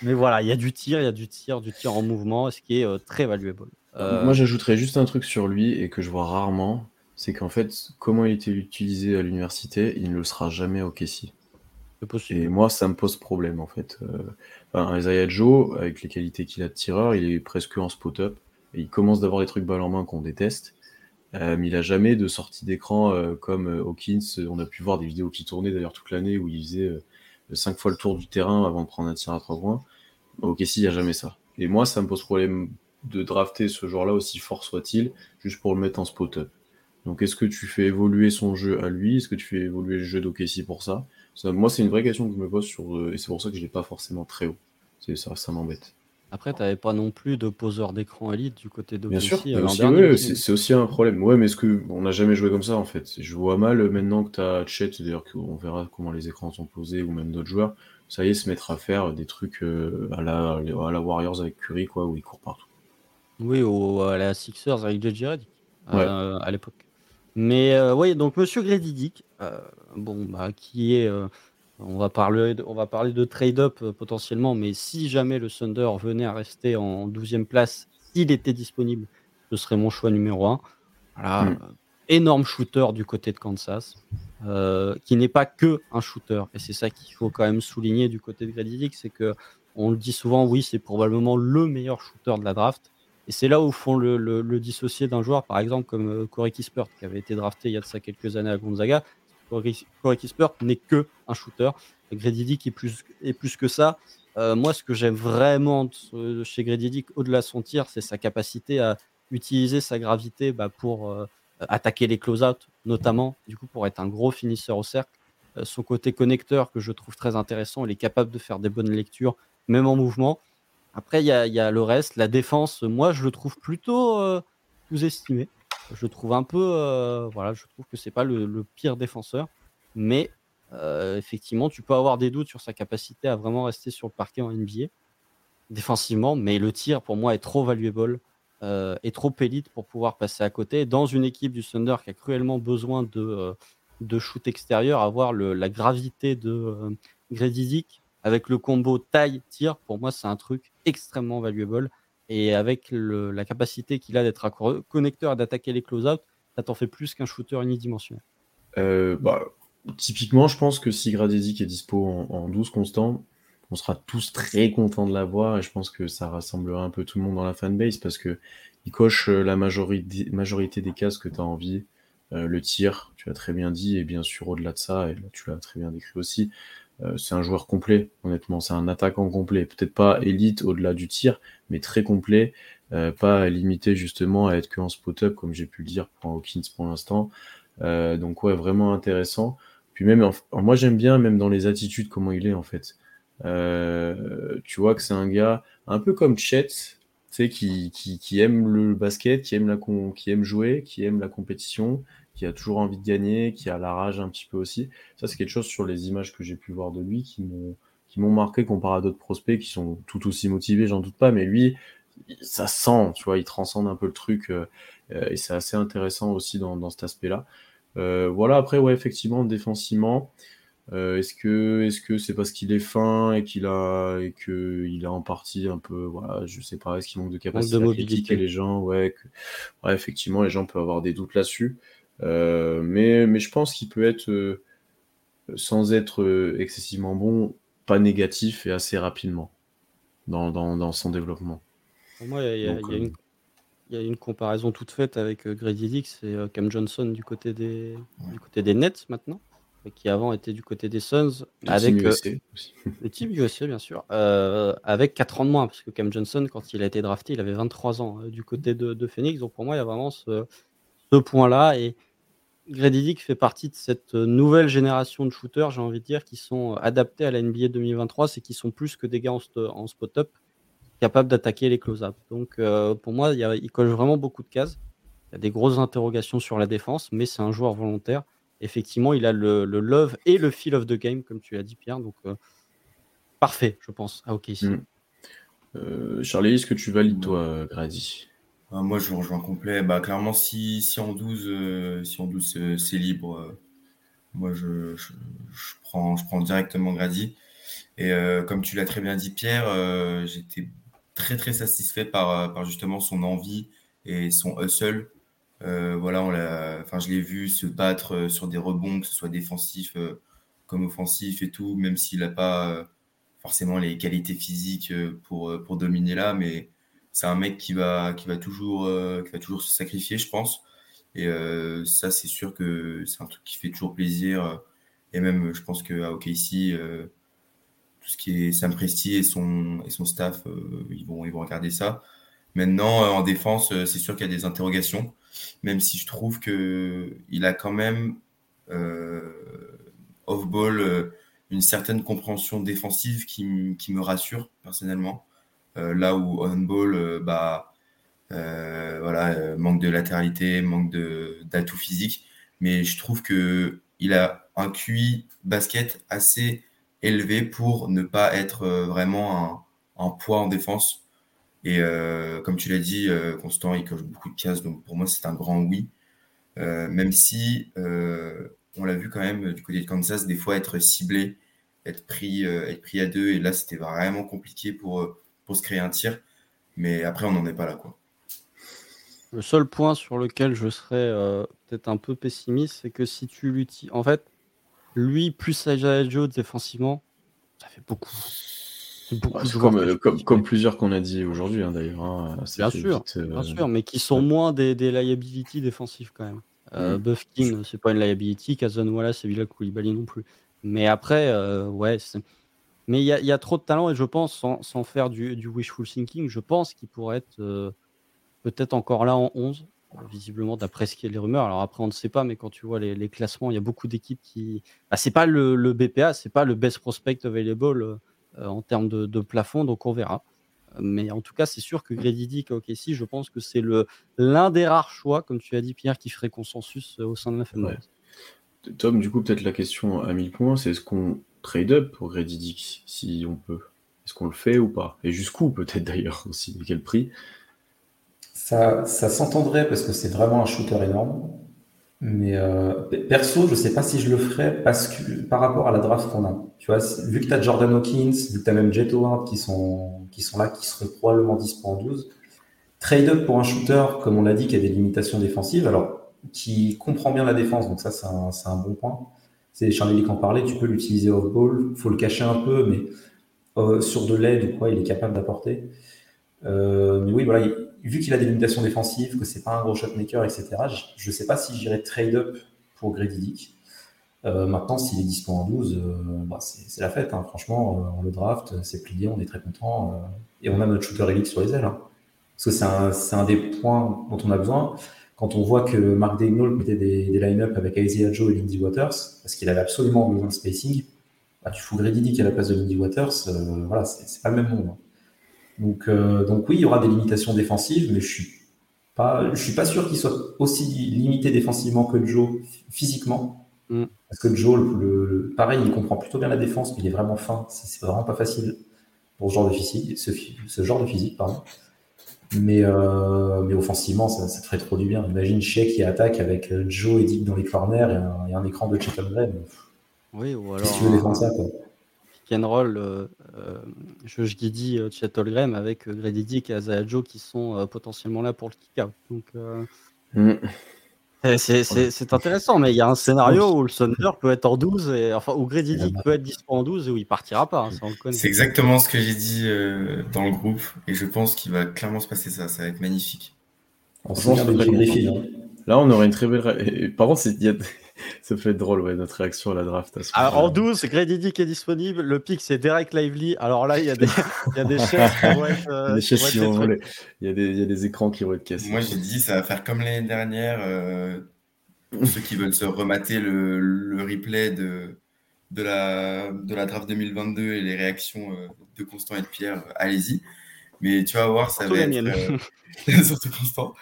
Mais voilà, il y a du tir, il y a du tir, du tir en mouvement, ce qui est euh, très valuable. Moi, j'ajouterais juste un truc sur lui et que je vois rarement, c'est qu'en fait, comment il était utilisé à l'université, il ne le sera jamais au Kessie. Et moi, ça me pose problème en fait. Enfin, Isaiah Joe, avec les qualités qu'il a de tireur, il est presque en spot-up. Il commence d'avoir des trucs balle en main qu'on déteste. Euh, mais il a jamais de sortie d'écran euh, comme euh, Hawkins. On a pu voir des vidéos qui tournaient d'ailleurs toute l'année où il faisait cinq fois le tour du terrain avant de prendre un tir à trois points. Ok, si, il n'y a jamais ça. Et moi, ça me pose problème de drafter ce joueur-là, aussi fort soit-il, juste pour le mettre en spot-up. Donc, est-ce que tu fais évoluer son jeu à lui? Est-ce que tu fais évoluer le jeu d'OKC pour ça, Moi, c'est une vraie question que je me pose sur, et c'est pour ça que je ne l'ai pas forcément très haut. Ça m'embête. Après, tu n'avais pas non plus de poseur d'écran élite du côté de Bien sûr, euh, c'est aussi un problème. Ouais, mais est-ce que on n'a jamais joué comme ça en fait Je vois mal euh, maintenant que tu as Chet, d'ailleurs qu'on verra comment les écrans sont posés ou même d'autres joueurs, ça y est, se mettre à faire des trucs euh, à, la, à la Warriors avec Curry, quoi, où il court partout. Oui, ou à la Sixers avec JJ Redick à l'époque. Mais oui, donc Monsieur Grady bon, bah, qui est on va parler de, on va parler de trade-up euh, potentiellement, mais si jamais le Thunder venait à rester en 12e place, s'il était disponible, ce serait mon choix numéro 1. Voilà, hmm. énorme shooter du côté de Kansas, euh, qui n'est pas que un shooter. Et c'est ça qu'il faut quand même souligner du côté de Grady c'est que on le dit souvent, oui, c'est probablement le meilleur shooter de la draft. Et c'est là où font le, le, dissocier d'un joueur, par exemple, comme euh, Corey Kispert, qui avait été drafté il y a de ça quelques années à Gonzaga, Corey Kispert n'est que un shooter. Grady Dick est plus, que ça. Euh, moi, ce que j'aime vraiment chez Grady au-delà de son tir, c'est sa capacité à utiliser sa gravité bah, pour euh, attaquer les close-out, notamment, du coup, pour être un gros finisseur au cercle. Euh, son côté connecteur, que je trouve très intéressant, il est capable de faire des bonnes lectures, même en mouvement. Après, il y a, le reste. La défense, moi, je le trouve plutôt sous-estimé. Je trouve un peu, euh, voilà, je trouve que c'est pas le, pire défenseur, mais euh, effectivement, tu peux avoir des doutes sur sa capacité à vraiment rester sur le parquet en NBA défensivement, mais le tir pour moi est trop valuable euh, et trop élite pour pouvoir passer à côté. Dans une équipe du Thunder qui a cruellement besoin de, de shoot extérieur, avoir la gravité de Grady avec le combo taille-tir, pour moi c'est un truc extrêmement valuable. Et avec la capacité qu'il a d'être connecteur et d'attaquer les close-out, ça t'en fait plus qu'un shooter unidimensionnel. Euh, bah, typiquement, je pense que si Gradezi est dispo en, 12 constant, on sera tous très contents de l'avoir et je pense que ça rassemblera un peu tout le monde dans la fanbase parce que il coche euh, la majorité, des cases que tu as envie le tir, tu l'as très bien dit, et bien sûr au-delà de ça, et tu l'as très bien décrit aussi, c'est un joueur complet, honnêtement, c'est un attaquant complet, peut-être pas élite au-delà du tir, mais très complet, pas limité justement à être que spot-up, comme j'ai pu le dire pour Hawkins pour l'instant. donc ouais, vraiment intéressant. Puis même, moi j'aime bien même dans les attitudes comment il est en fait. Euh, tu vois que c'est un gars un peu comme Chet, qui, qui, qui, aime le basket, qui aime, la qui aime jouer, qui aime la compétition, qui a toujours envie de gagner, qui a la rage un petit peu aussi. Ça, c'est quelque chose sur les images que j'ai pu voir de lui qui m'ont qui m'ont marqué comparé à d'autres prospects qui sont tout aussi motivés, j'en doute pas, mais lui, ça sent, tu vois, il transcende un peu le truc euh, et c'est assez intéressant aussi dans, dans cet aspect-là. Euh, voilà, après, ouais, effectivement, défensivement, euh, est-ce que est-ce que c'est parce qu'il est fin et qu'il a et que il a en partie un peu voilà je sais pas est-ce qu'il manque de capacité de à critiquer les gens? Ouais, ouais effectivement les gens peuvent avoir des doutes là-dessus euh, mais mais je pense qu'il peut être sans être excessivement bon pas négatif et assez rapidement dans, dans, dans son développement pour moi il y, a, une il y a une comparaison toute faite avec euh, Grady Dix et euh, Cam Johnson du côté des, du côté des Nets maintenant, qui avant était du côté des Suns. avec euh, USA le team USA, bien sûr, avec 4 ans de moins, parce que Cam Johnson, quand il a été drafté, il avait 23 ans du côté de, de, Phoenix. Donc pour moi, il y a vraiment ce, ce point-là. Et Grady Dick fait partie de cette nouvelle génération de shooters, j'ai envie de dire, qui sont adaptés à la NBA 2023, c'est qui sont plus que des gars en, spot-up capable d'attaquer les close-up. Donc euh, pour moi, il, coche vraiment beaucoup de cases. Il y a des grosses interrogations sur la défense, mais c'est un joueur volontaire. Effectivement, il a le, love et le feel of the game, comme tu l'as dit, Pierre. Donc euh, parfait, je pense, à OK mm. euh, Charlie, est-ce que tu valides, toi, Grady? Ah, Moi, je rejoins complet. Bah, clairement, si, si en 12, si en 12 c'est libre, moi, je, je, prends, je prends directement Grady. Et comme tu l'as très bien dit, Pierre, j'étais très très satisfait par, euh, par justement son envie et son hustle. Euh, voilà, je l'ai vu se battre euh, sur des rebonds, que ce soit défensif comme offensif et tout, même s'il n'a pas forcément les qualités physiques pour, pour dominer là, mais c'est un mec qui va, qui, va toujours, qui va toujours se sacrifier, je pense. Et ça, c'est sûr que c'est un truc qui fait toujours plaisir. Et même, je pense qu'à OKC, tout ce qui est Sam Presti et son, et son staff, euh, ils, vont, ils vont regarder ça. Maintenant, euh, en défense, euh, c'est sûr qu'il y a des interrogations, même si je trouve qu'il a quand même off-ball une certaine compréhension défensive qui, qui me rassure personnellement. Là où on-ball, bah, voilà, manque de latéralité, manque d'atout physique, mais je trouve qu'il a un QI basket assez élevé pour ne pas être euh, vraiment un, poids en défense. Et euh, comme tu l'as dit, euh, Constant, il coche beaucoup de cases, donc pour moi, c'est un grand oui. même si on l'a vu quand même du côté de Kansas, des fois être ciblé, être pris, être pris à deux, et là, c'était vraiment compliqué pour, pour se créer un tir. Mais après, on n'en est pas là. Quoi. Le seul point sur lequel je serais peut-être un peu pessimiste, c'est que si tu l'utilises. En fait, lui, plus Joe défensivement, ça fait beaucoup. comme, comme, plusieurs qu'on a dit aujourd'hui, hein, d'ailleurs. Hein, bien, sûr, euh, bien sûr, mais qui sont moins des, des liabilities défensives quand même. Euh, mm. Buffkin, c'est pas une liability. Kazan Wallace et Villa Koulibaly non plus. Mais après, euh, ouais. Mais il y, y, a trop de talent et je pense, sans, sans faire du, du, wishful thinking, je pense qu'il pourrait être euh, peut-être encore là en 11 visiblement d'après ce qui est les rumeurs. Alors après, on ne sait pas, mais quand tu vois les, classements, il y a beaucoup d'équipes qui. Ah, c'est pas le, le BPA, c'est pas le best prospect available euh, en termes de, plafond, donc on verra. Mais en tout cas, c'est sûr que Grady Dick, ok, si, je pense que c'est l'un des rares choix, comme tu as dit, Pierre, qui ferait consensus euh, au sein de la famille. Tom, du coup, peut-être la question à 1000 points, c'est est-ce qu'on trade up pour Grady Dick, si on peut Est-ce qu'on le fait ou pas? Et jusqu'où, peut-être d'ailleurs aussi, quel prix? Ça, ça s'entendrait parce que c'est vraiment un shooter énorme. Mais euh, perso, je ne sais pas si je le ferais parce que par rapport à la draft qu'on a. Tu vois, vu que tu as Jordan Hawkins, vu que tu as même Jet Howard qui sont, qui sont là, qui seront probablement 10 en 12, trade up pour un shooter, comme on l'a dit, qui a des limitations défensives, alors qui comprend bien la défense, donc ça c'est un, bon point. C'est Charlie qui en parlait, tu peux l'utiliser off-ball, faut le cacher un peu, mais euh, sur de l'aide ou quoi, il est capable d'apporter. Euh, mais oui, voilà, vu qu'il a des limitations défensives, que c'est pas un gros shotmaker, etc., je ne sais pas si j'irais trade-up pour Grady Dick. Euh, maintenant, s'il est dispo en 12, bah, c'est la fête. Hein. Franchement, on le draft, c'est plié, on est très content. et on a notre shooter élite sur les ailes. Hein. Parce que c'est un, des points dont on a besoin. Quand on voit que Mark Daignault mettait des, des line-up avec Isaiah Joe et Lindy Waters, parce qu'il avait absolument besoin de spacing, bah, tu fous Grady Dick à la place de Lindy Waters, euh, voilà, c'est pas le même monde. Hein. Donc, euh, donc oui, il y aura des limitations défensives, mais je suis pas, je suis pas sûr qu'il soit aussi limité défensivement que Joe physiquement. Mm. Parce que Joe, le, pareil, il comprend plutôt bien la défense, mais il est vraiment fin. C'est vraiment pas facile pour ce genre de physique, ce, ce genre de physique, pardon. Mais, euh, mais offensivement, ça, ça, te ferait trop du bien. Imagine Shea qui attaque avec euh, Joe et Dick dans les corners et un, et un écran de Chet Oui, ou alors. Si tu veux défendre ça, quoi. Pick and roll, euh, euh, Josh Giddy, Chet avec Grady Dick et Azaya Joe qui sont potentiellement là pour le kick-out. Donc. Mm. C'est intéressant, mais il y a un scénario où le Thunder peut être en 12, et, enfin, où Grady Dick peut être dispo en 12 et où il partira pas. Hein, c'est exactement ce que j'ai dit euh, dans le groupe, et je pense qu'il va clairement se passer ça. Ça va être magnifique. On se hein. Là, on aurait une très belle. Par contre, ça peut être drôle, ouais, notre réaction à la draft. À en 12, Grady Dick est disponible. Le pic, c'est Derek Lively. Alors là, il y a des, il y a des chaises qui vont être. Euh, il, y a des, il y a des écrans qui vont être cassés. Moi, j'ai dit, ça va faire comme l'année dernière. Euh, pour ceux qui veulent se remater le, le replay de, de, la, de la draft 2022 et les réactions euh, de Constant et de Pierre, allez-y. Mais tu vas voir, ça va être. surtout Constant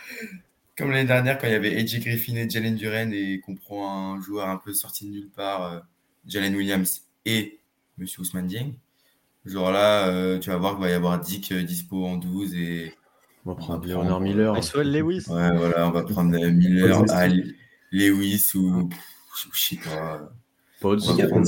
comme l'année dernière, quand il y avait AJ Griffin et Jalen Duren et qu'on prend un joueur un peu sorti de nulle part, euh, Jalen Williams et Monsieur Ousmane Dieng, genre là, euh, tu vas voir qu'il va y avoir Dick euh, dispo en 12 et. On va prendre Leonard Miller. Lewis. Ouais, voilà, on va prendre Miller, Lewis ou. Je sais pas. Il y a hein.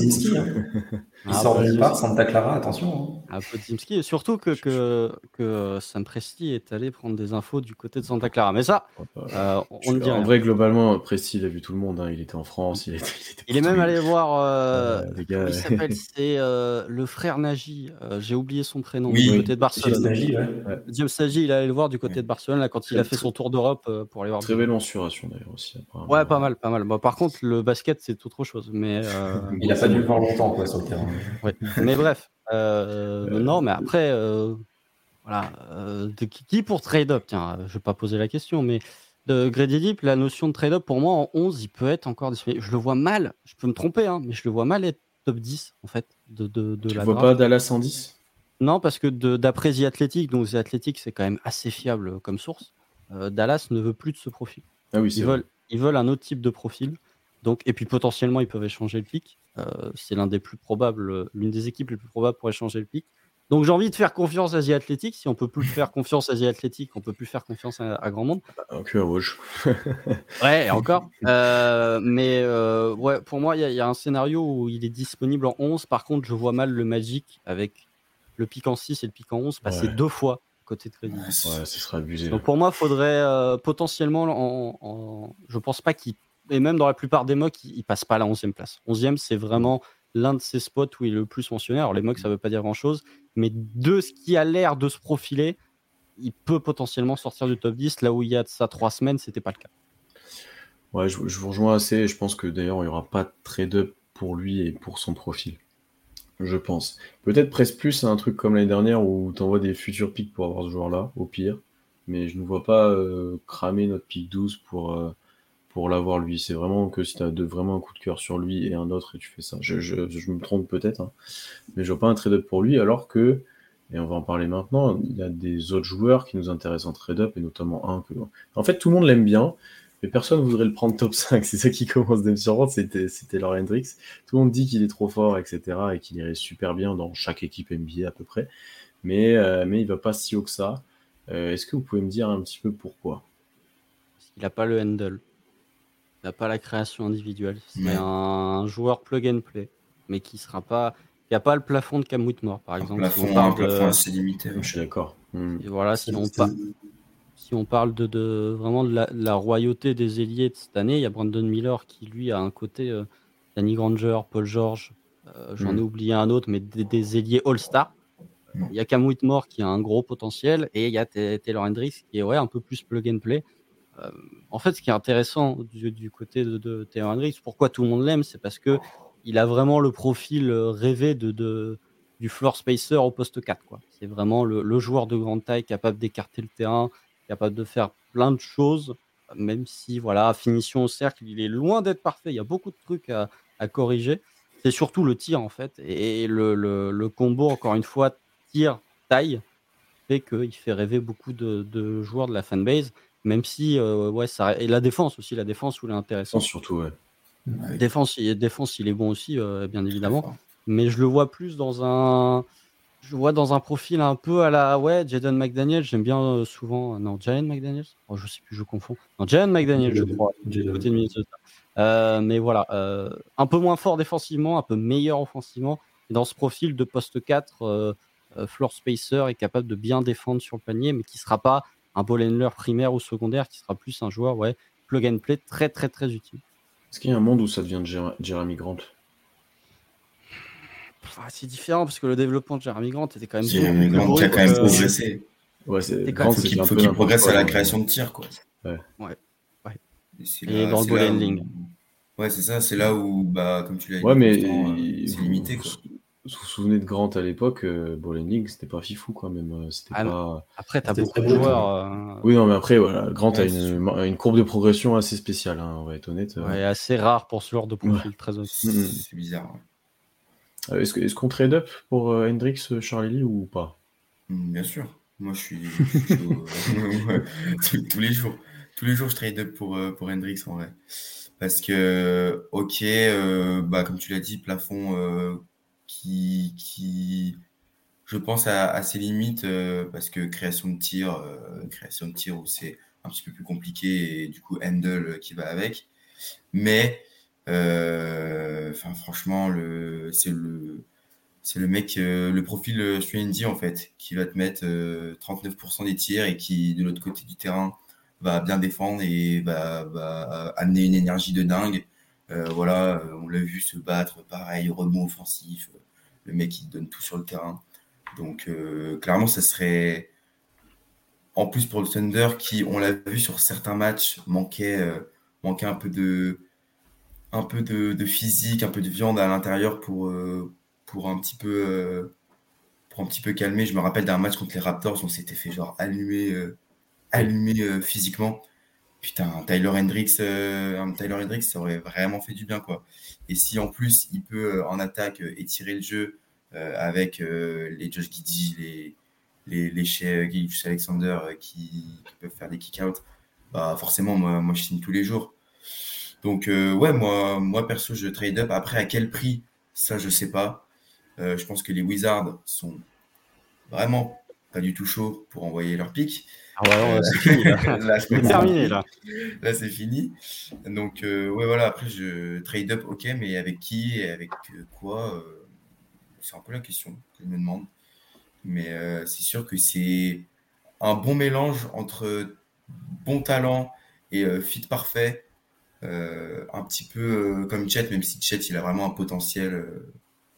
Il ah, sort de part, Santa Clara, attention. Hein. Un peu Timski, surtout que, que, que Sam Presti est allé prendre des infos du côté de Santa Clara. Mais ça, euh, on le dit. En vrai, globalement, Presti, il a vu tout le monde. Hein. Il était en France. Il, il, est même allé voir. Euh, il s'appelle C'est euh, le frère Nagy. Euh, j'ai oublié son prénom du côté de Barcelone. James Nagy, ouais. James Nagy, il allé le voir du côté de Barcelone là, quand il a fait son tour d'Europe pour aller voir. Très belle mensuration d'ailleurs aussi. Ouais, pas mal, pas mal. Bon, par contre, le basket, c'est autre chose. Mais, il a pas dû le voir longtemps quoi, sur le terrain. Mais bref, euh, non, mais après, euh, voilà, euh, de qui pour trade-up Tiens, je vais pas poser la question, mais de Grady Deep, la notion de trade-up, pour moi, en 11, il peut être encore Je le vois mal, je peux me tromper, hein, mais je le vois mal être top 10, en fait, de, de, de tu vois pas Dallas en 10 Non, parce que d'après The Athletic, donc The Athletic, c'est quand même assez fiable comme source, Dallas ne veut plus de ce profil. Ah oui, ils, veulent, ils veulent un autre type de profil. Donc, et puis potentiellement, ils peuvent échanger le pic. Euh, c'est l'un des plus probables, l'une des équipes les plus probables pour échanger le pic. Donc j'ai envie de faire confiance à The Athletic. Si on peut plus faire confiance à The Athletic, on peut plus faire confiance à, grand monde. Ok, rouge. ouais, encore. Euh, mais euh, ouais, pour moi, il y, a un scénario où il est disponible en 11. Par contre, je vois mal le Magic avec le pic en 6 et le pic en 11 passer deux fois côté de crédit. Ouais, ce sera abusé. Donc pour moi, il faudrait potentiellement, en, en, je pense pas qu'il et même dans la plupart des mocks, il, passe pas à la 11e place. 11e, c'est vraiment l'un de ces spots où il est le plus mentionné. Alors, les mocks, ça veut pas dire grand chose, mais de ce qui a l'air de se profiler, il peut potentiellement sortir du top 10. Là où il y a de ça trois semaines, c'était pas le cas. Ouais, je, vous rejoins assez. Je pense que d'ailleurs, il n'y aura pas de trade-up pour lui et pour son profil. Je pense. Peut-être presque plus un truc comme l'année dernière où tu envoies des futurs picks pour avoir ce joueur-là, au pire. Mais je ne vois pas euh, cramer notre pick 12 pour, euh, pour l'avoir lui. C'est vraiment que si tu as de, vraiment un coup de cœur sur lui et un autre et tu fais ça. Je, me trompe peut-être, hein. mais je vois pas un trade-up pour lui alors que, et on va en parler maintenant, il y a des autres joueurs qui nous intéressent en trade-up et notamment un que. En fait, tout le monde l'aime bien. Mais personne ne voudrait le prendre top 5. C'est ça qui commence surprendre. C'était, c'était Laurent Hendrix. Tout le monde dit qu'il est trop fort, etc. et qu'il irait super bien dans chaque équipe NBA à peu près. Mais, euh, mais il va pas si haut que ça. Euh, est-ce que vous pouvez me dire un petit peu pourquoi? Il n'a pas le handle n'a pas la création individuelle. C'est un joueur plug and play, mais qui sera pas, qui a pas le plafond de Cam Whitmore, par exemple. Plafond, si on parle plafond assez limité. Je suis d'accord. Voilà, si on, si on parle de, de vraiment de la, royauté des ailiers de cette année, il y a Brandon Miller qui lui a un côté euh, Danny Granger, Paul George, euh, j'en ai hmm. oublié un autre, mais des, ailiers All-Star. Il y a Cam Whitmore qui a un gros potentiel et il y a Taylor Hendricks qui est ouais, un peu plus plug and play. Euh, en fait, ce qui est intéressant du, côté de, Taylor Hendricks, pourquoi tout le monde l'aime, c'est parce que il a vraiment le profil euh, rêvé de, du floor spacer au poste 4. C'est vraiment le, joueur de grande taille capable d'écarter le terrain, capable de faire plein de choses, même si, voilà, finition au cercle, il est loin d'être parfait. Il y a beaucoup de trucs à, corriger. C'est surtout le tir, en fait. Et le, le, combo, encore une fois, tir-taille, fait qu'il fait rêver beaucoup de, joueurs de la fanbase. Même si, euh, ouais, ça. Et la défense aussi, la défense, où il est intéressant. Surtout, ouais. Défense, défense, il est bon aussi, euh, bien évidemment. Mais je le vois plus dans un. Je vois dans un profil un peu à la. Ouais, Jaden McDaniel, j'aime bien euh, souvent. Non, Jaden McDaniel oh, Je sais plus, je confonds. Non, Jaden McDaniel, je crois. Côté de mais voilà, un peu moins fort défensivement, un peu meilleur offensivement. dans ce profil de poste 4, floor spacer est capable de bien défendre sur le panier, mais qui ne sera pas un ball handler primaire ou secondaire, qui sera plus un joueur ouais, plug and play très très très utile. Est-ce qu'il y a un monde où ça devient de Jeremy Grant? Ah, C'est différent parce que le développement de Jeremy Grant était quand même. Jeremy Grant qui a quand même progressé. Ouais, c'est faut qu'il progresse à la création de tir. Quoi. Ouais. ouais. Et, dans le ball handling. Ouais, c'est ça, c'est là où, bah, comme tu l'as dit, ouais, mais c'est limité. Quoi vous vous souvenez de Grant à l'époque, euh, Bowling c'était pas fifou quand même. Euh, c'était ah pas... Après, t'as beaucoup de joueurs. Euh, oui, non, mais après, voilà, Grant a une, une, courbe de progression assez spéciale, hein, on va être honnête. Ouais, assez rare pour ce genre de profil, très mm. C'est bizarre. Est-ce est qu'on trade up pour Hendrix, Charlie ou pas? Mm, Bien sûr. Moi, je suis, tous, les jours. Tous les jours, je trade up pour, pour Hendrix en vrai. Parce que, ok, bah, comme tu l'as dit, plafond qui, je pense, à, ses limites euh, parce que création de tir, euh, création de tir où c'est un petit peu plus compliqué et du coup handle qui va avec. Mais euh, enfin franchement, c'est le mec, le profil Strandy en fait, qui va te mettre 39% des tirs et qui de l'autre côté du terrain va bien défendre et va, amener une énergie de dingue. voilà, on l'a vu se battre, pareil, rebond offensif, le mec il donne tout sur le terrain. Donc euh, clairement, ça serait en plus pour le Thunder qui, on l'a vu sur certains matchs, manquait, euh, manquait un peu de un peu de, physique, un peu de viande à l'intérieur pour, euh, pour un petit peu pour un petit peu calmer. Je me rappelle d'un match contre les Raptors, on s'était fait genre allumer, allumer physiquement. Putain, un Tyler Hendricks, un Tyler Hendricks, ça aurait vraiment fait du bien quoi. Et si en plus il peut euh, en attaque euh, étirer le jeu euh, avec les Josh Giddy, les, les, les chez Alexander qui, peuvent faire des kick-out, bah forcément, moi, moi je signe tous les jours. Donc, ouais, moi, moi perso, je trade up. Après, à quel prix? Ça, je sais pas. je pense que les Wizards sont vraiment pas du tout chauds pour envoyer leur pick. Ah ouais, c'est fini. Là, c'est terminé là. Là, c'est fini. Donc, euh, ouais, voilà. Après, je trade up, ok, mais avec qui et avec euh, quoi euh, C'est un peu la question que je me demande. Mais c'est sûr que c'est un bon mélange entre bon talent et fit parfait. un petit peu comme Chet, même si Chet, il a vraiment un potentiel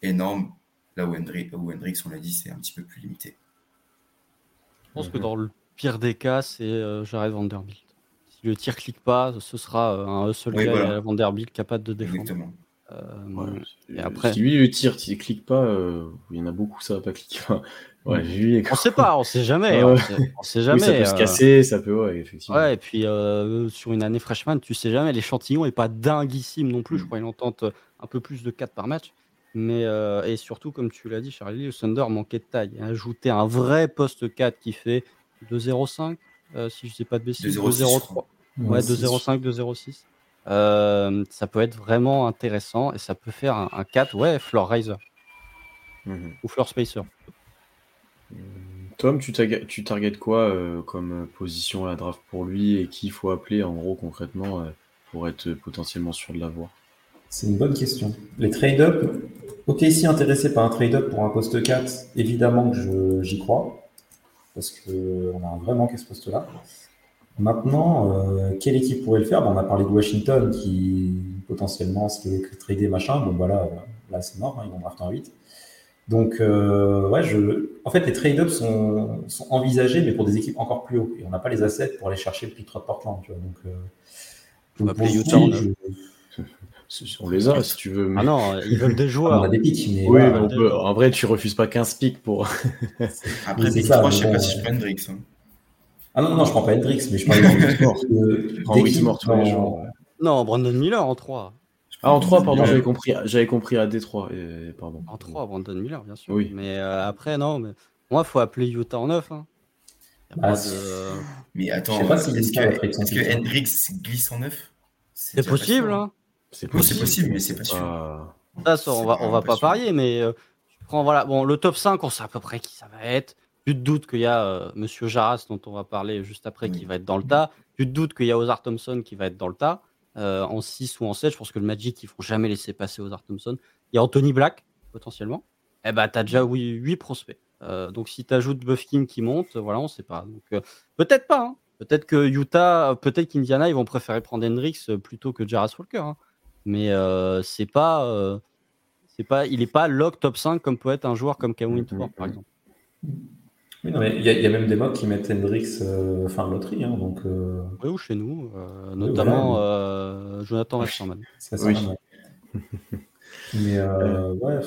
énorme. Là où où Hendrix on l'a dit, c'est un petit peu plus limité. Je pense que dans le pire des cas, c'est euh, Jared Vanderbilt. Si le tir clique pas, ce sera euh, un seul oui, gars Vanderbilt capable de défendre. Exactement. Euh, et après... Si lui le s'il clique pas, il y en a beaucoup, ça va pas cliquer. ouais, lui, on sait pas, on sait jamais. on, sait, jamais. ça peut se casser, ça peut, ouais, effectivement. Ouais, et puis sur une année freshman, tu sais jamais, l'échantillon est pas dinguissime non plus. Je mm. crois qu'il en tente un peu plus de 4 par match. Mais et surtout, comme tu l'as dit, Charlie, le Thunder manquait de taille. Ajouter un vrai poste 4 qui fait 2,05 euh, si je ne sais pas de bêtises. 2,03. Ouais, 2,05, 2,06. Euh, ça peut être vraiment intéressant et ça peut faire un, 4, ouais, floor riser. Mhm. Ou floor spacer. Euh, Tom, tu, tu targetes quoi comme position à la draft pour lui et qui il faut appeler en gros concrètement pour être potentiellement sûr de l'avoir? C'est une bonne question. Les trade-up, ok, si intéressé par un trade-up pour un poste 4, évidemment que j'y crois parce qu'on a un vrai manque à ce poste-là. Maintenant, euh, quelle équipe pourrait le faire? On a parlé de Washington qui potentiellement se fait trader machin. Bon, voilà, là, c'est mort, hein, ils vont drafter en 8. Donc, ouais, je... en fait, les trade-ups sont... sont, envisagés, mais pour des équipes encore plus haut. Et on n'a pas les assets pour aller chercher le pick 3 de Portland. Tu vois. Donc, donc Utah, on les a, si tu veux. Ah non, ils veulent des joueurs. On a des pics, mais. Oui, en vrai, tu refuses pas 15 pics pour. Après, c'est ça, je sais pas si je prends Hendrix. Hein. Ah non, non, je prends pas Hendrix, mais je prends Whitmore. prends Whitmore tous les jours. Non, Brandon Miller en 3. Ah, en 3, pardon, j'avais compris, j'avais compris à Détroit. Et, pardon. En 3, Brandon Miller, bien sûr. Oui. Mais euh, après, non, mais moi, il faut appeler Utah en 9. Hein. Ah, de... Mais attends, est-ce que, est que Hendrix glisse en 9 C'est possible, hein. C'est possible, possible, mais c'est pas sûr. Ça, on va, on va pas, parier, mais euh, prends, voilà, bon, le top 5, on sait à peu près qui ça va être. Tu te doutes qu'il y a euh, Monsieur Jarras, dont on va parler juste après, qui va être dans le tas. Tu te doutes qu'il y a Ozar Thompson qui va être dans le tas. Euh, en 6 ou en 7, je pense que le Magic, ils ne feront jamais laisser passer Ozar Thompson. Il y a Anthony Black, potentiellement. Eh ben, tu as déjà 8, prospects. donc, si tu ajoutes Buffkin qui monte, voilà, on ne sait pas. Donc, peut-être pas. Hein. Peut-être que Utah, peut-être qu'Indiana, ils vont préférer prendre Hendrix plutôt que Jarras Walker. Hein mais euh, c'est pas, euh, c'est pas, il n'est pas lock top 5 comme peut être un joueur comme Kevin Winter, par exemple. il y, a même des mocks qui mettent Hendrix euh, fin de loterie. Hein, donc, Oui, ou chez nous, notamment Jonathan Westerman. Oui. mais ouais,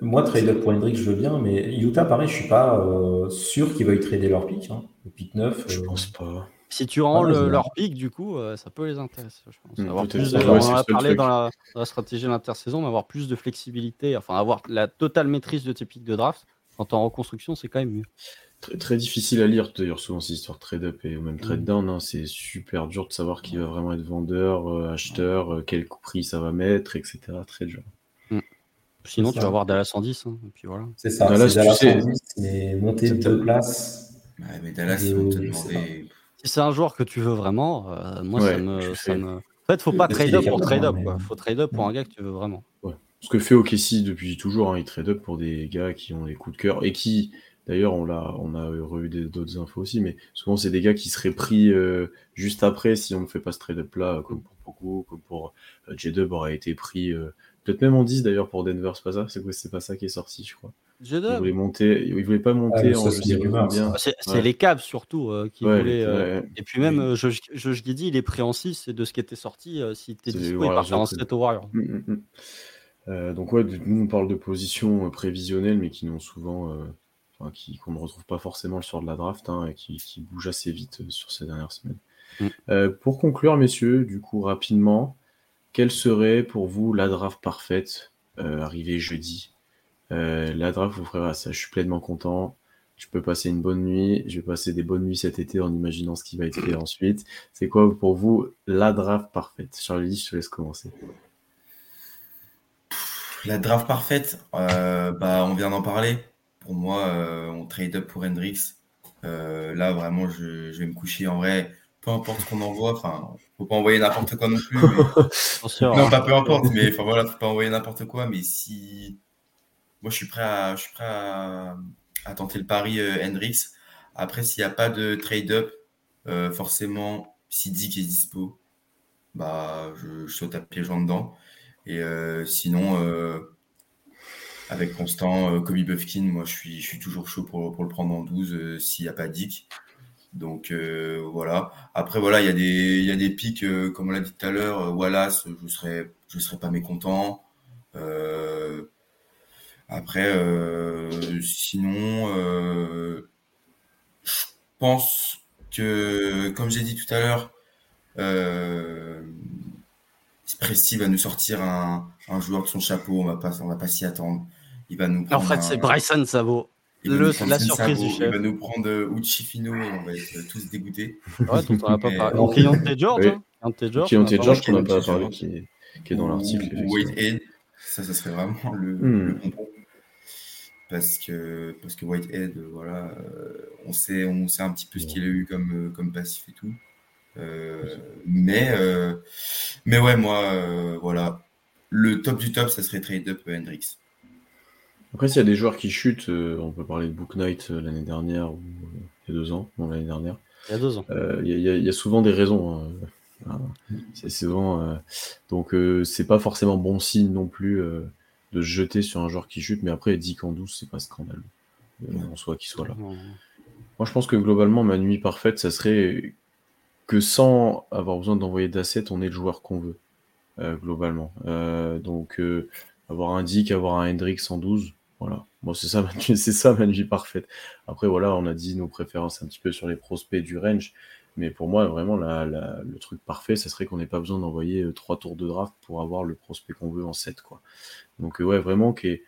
moi, trade up pour Hendrix, je veux bien, mais Utah, pareil, je suis pas sûr qu'ils veuillent trader leur pick. Hein. Le pick 9. Je pense pas. Si tu rends leur pic, du coup, euh, ça peut les intéresser, je pense. Avoir plus de, on en a parlé dans la, dans la, stratégie de l'intersaison, mais avoir plus de flexibilité, enfin avoir la totale maîtrise de tes pics de draft, quand en reconstruction, c'est quand même mieux. Très, très, difficile à lire, d'ailleurs, souvent ces histoires de trade-up et même trade-down. Hein, c'est super dur de savoir qui va vraiment être vendeur, euh, acheteur, euh, quel prix ça va mettre, etc. Très dur. Hmm. Sinon, tu vas avoir Dallas 110. Hein, et puis voilà. C'est ça, Dallas, Dallas tu sais, 110, mais monter deux places. Ouais, mais Dallas, ils vont te demander si c'est un joueur que tu veux vraiment, euh, moi, ça, me, ça, me, En fait, faut pas trade up pour trade up. Il faut trade up pour un gars que tu veux vraiment. Ouais. Ce que fait OKC depuis toujours, hein, il trade up pour des gars qui ont des coups de cœur et qui, d'ailleurs, on, a, on a revu d'autres infos aussi, mais souvent, c'est des gars qui seraient pris euh, juste après si on ne fait pas ce trade up là, comme pour Poco, comme pour euh, J-Dub aurait été pris, euh, peut-être même en 10 d'ailleurs pour Denver, c'est pas ça C'est pas ça qui est sorti, je crois. Il voulait monter, il voulait pas monter ah, en C'est les Cavs surtout euh, qui voulaient. Euh, et puis même euh, je, je, je dit, il est pris en 6 et de ce qui était sorti, s'il était dispo, il partait en 7 au Warriors. Mm, mm, mm. donc ouais, nous on parle de positions prévisionnelles, mais qui n'ont souvent, enfin, qui qu'on ne retrouve pas forcément le soir de la draft, hein, et qui, qui bougent assez vite sur ces dernières semaines. pour conclure, messieurs, du coup rapidement, quelle serait pour vous la draft parfaite arrivée jeudi? Euh, la draft vous fera ça. Je suis pleinement content. Je peux passer une bonne nuit. Je vais passer des bonnes nuits cet été en imaginant ce qui va être fait ensuite. C'est quoi pour vous la draft parfaite? Charlie, je te laisse commencer. La draft parfaite, euh, bah, on vient d'en parler. Pour moi, euh, on trade up pour Hendrix. là, vraiment, je, vais me coucher. En vrai, peu importe ce qu'on envoie, enfin, faut pas envoyer n'importe quoi non plus. non, pas peu importe, mais enfin voilà, faut pas envoyer n'importe quoi. Mais si moi, je suis prêt à, je suis prêt à, tenter le pari euh, Hendrix. Après, s'il n'y a pas de trade-up, euh, forcément, si Dick est dispo, bah, je, saute à pieds dedans. Et euh, sinon, avec Constant, Kobe Buffkin, moi, je suis, je suis toujours chaud pour, pour le prendre en 12 s'il n'y a pas Dick. Donc voilà. Après voilà, il y a des y a des pics comme on l'a dit tout à l'heure. Wallace, je serais je serais pas mécontent. Après, euh, sinon, euh, je pense que, comme j'ai dit tout à l'heure, euh, Presti va nous sortir un, un, joueur de son chapeau. On va pas, on va pas s'y attendre. Il va nous prendre. En fait, c'est Bryson Savo. Le, la surprise du chef. Il va nous prendre Uchi Fino et on va être tous dégoûtés. Ouais, on n'a pas parlé. Donc, George. George, qu'on n'a pas parlé, qui est, qui est dans l'article. Ça, ça serait vraiment le, hmm. le bonbon parce que parce que Whitehead, euh, voilà, euh, on sait on sait un petit peu ce qu'il a eu comme euh, comme passif et tout. mais mais ouais, moi, voilà, le top du top, ça serait trade up Hendrix. Après, s'il y a des joueurs qui chutent, on peut parler de Book Knight l'année dernière ou il y a deux ans, non l'année dernière. Il y a deux ans. Il y, y, a souvent des raisons. Hein. C'est souvent donc c'est pas forcément bon signe non plus de se jeter sur un joueur qui chute, mais après 10 en 12, c'est pas scandaleux. en soit qu'il soit là. Moi, je pense que globalement, ma nuit parfaite, ça serait que sans avoir besoin d'envoyer d'assets, on est le joueur qu'on veut, globalement. donc, avoir un Dick, avoir un Hendrix en 12, voilà. Moi, c'est ça, c'est ça ma nuit parfaite. Après, voilà, on a dit nos préférences un petit peu sur les prospects du range. Mais pour moi, vraiment, le truc parfait, ça serait qu'on n'ait pas besoin d'envoyer euh, trois tours de draft pour avoir le prospect qu'on veut en 7. Quoi. Donc, euh, ouais, vraiment, qu'il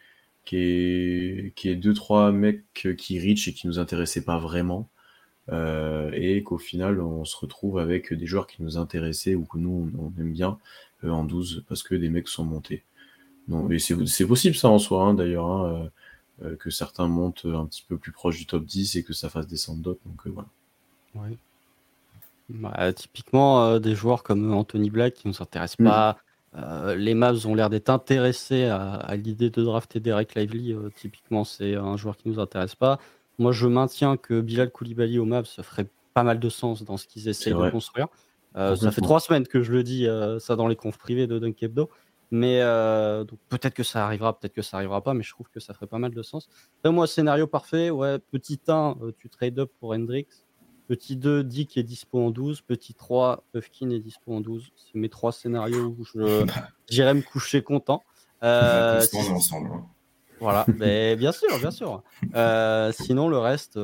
y ait, qu deux, trois mecs qui reach et qui nous intéressaient pas vraiment. Euh, et qu'au final, on se retrouve avec des joueurs qui nous intéressaient ou que nous, on, aime bien en 12 parce que des mecs sont montés. Non, c'est possible ça en soi, hein, d'ailleurs, hein, que certains montent un petit peu plus proche du top 10 et que ça fasse descendre d'autres. Donc voilà. Bah, typiquement, euh, des joueurs comme Anthony Black qui ne nous intéressent mm. pas. Euh, les Mavs ont l'air d'être intéressés à, l'idée de drafter Derek Lively. Euh, typiquement, c'est un joueur qui ne nous intéresse pas. Moi, je maintiens que Bilal Koulibaly au Mavs, ça ferait pas mal de sens dans ce qu'ils essayent de construire. ça fait trois semaines que je le dis, ça dans les confs privés de Dunk Mais peut-être que ça arrivera, peut-être que ça arrivera pas, mais je trouve que ça ferait pas mal de sens. moi, scénario parfait, ouais, petit 1, tu trade up pour Hendrix. Petit 2, Dick est dispo en 12. Petit 3, Puffkin est dispo en 12. C'est mes trois scénarios où j'irai me coucher content. Euh, ensemble. Hein. Voilà, mais bien sûr, bien sûr. Euh, sinon, le reste,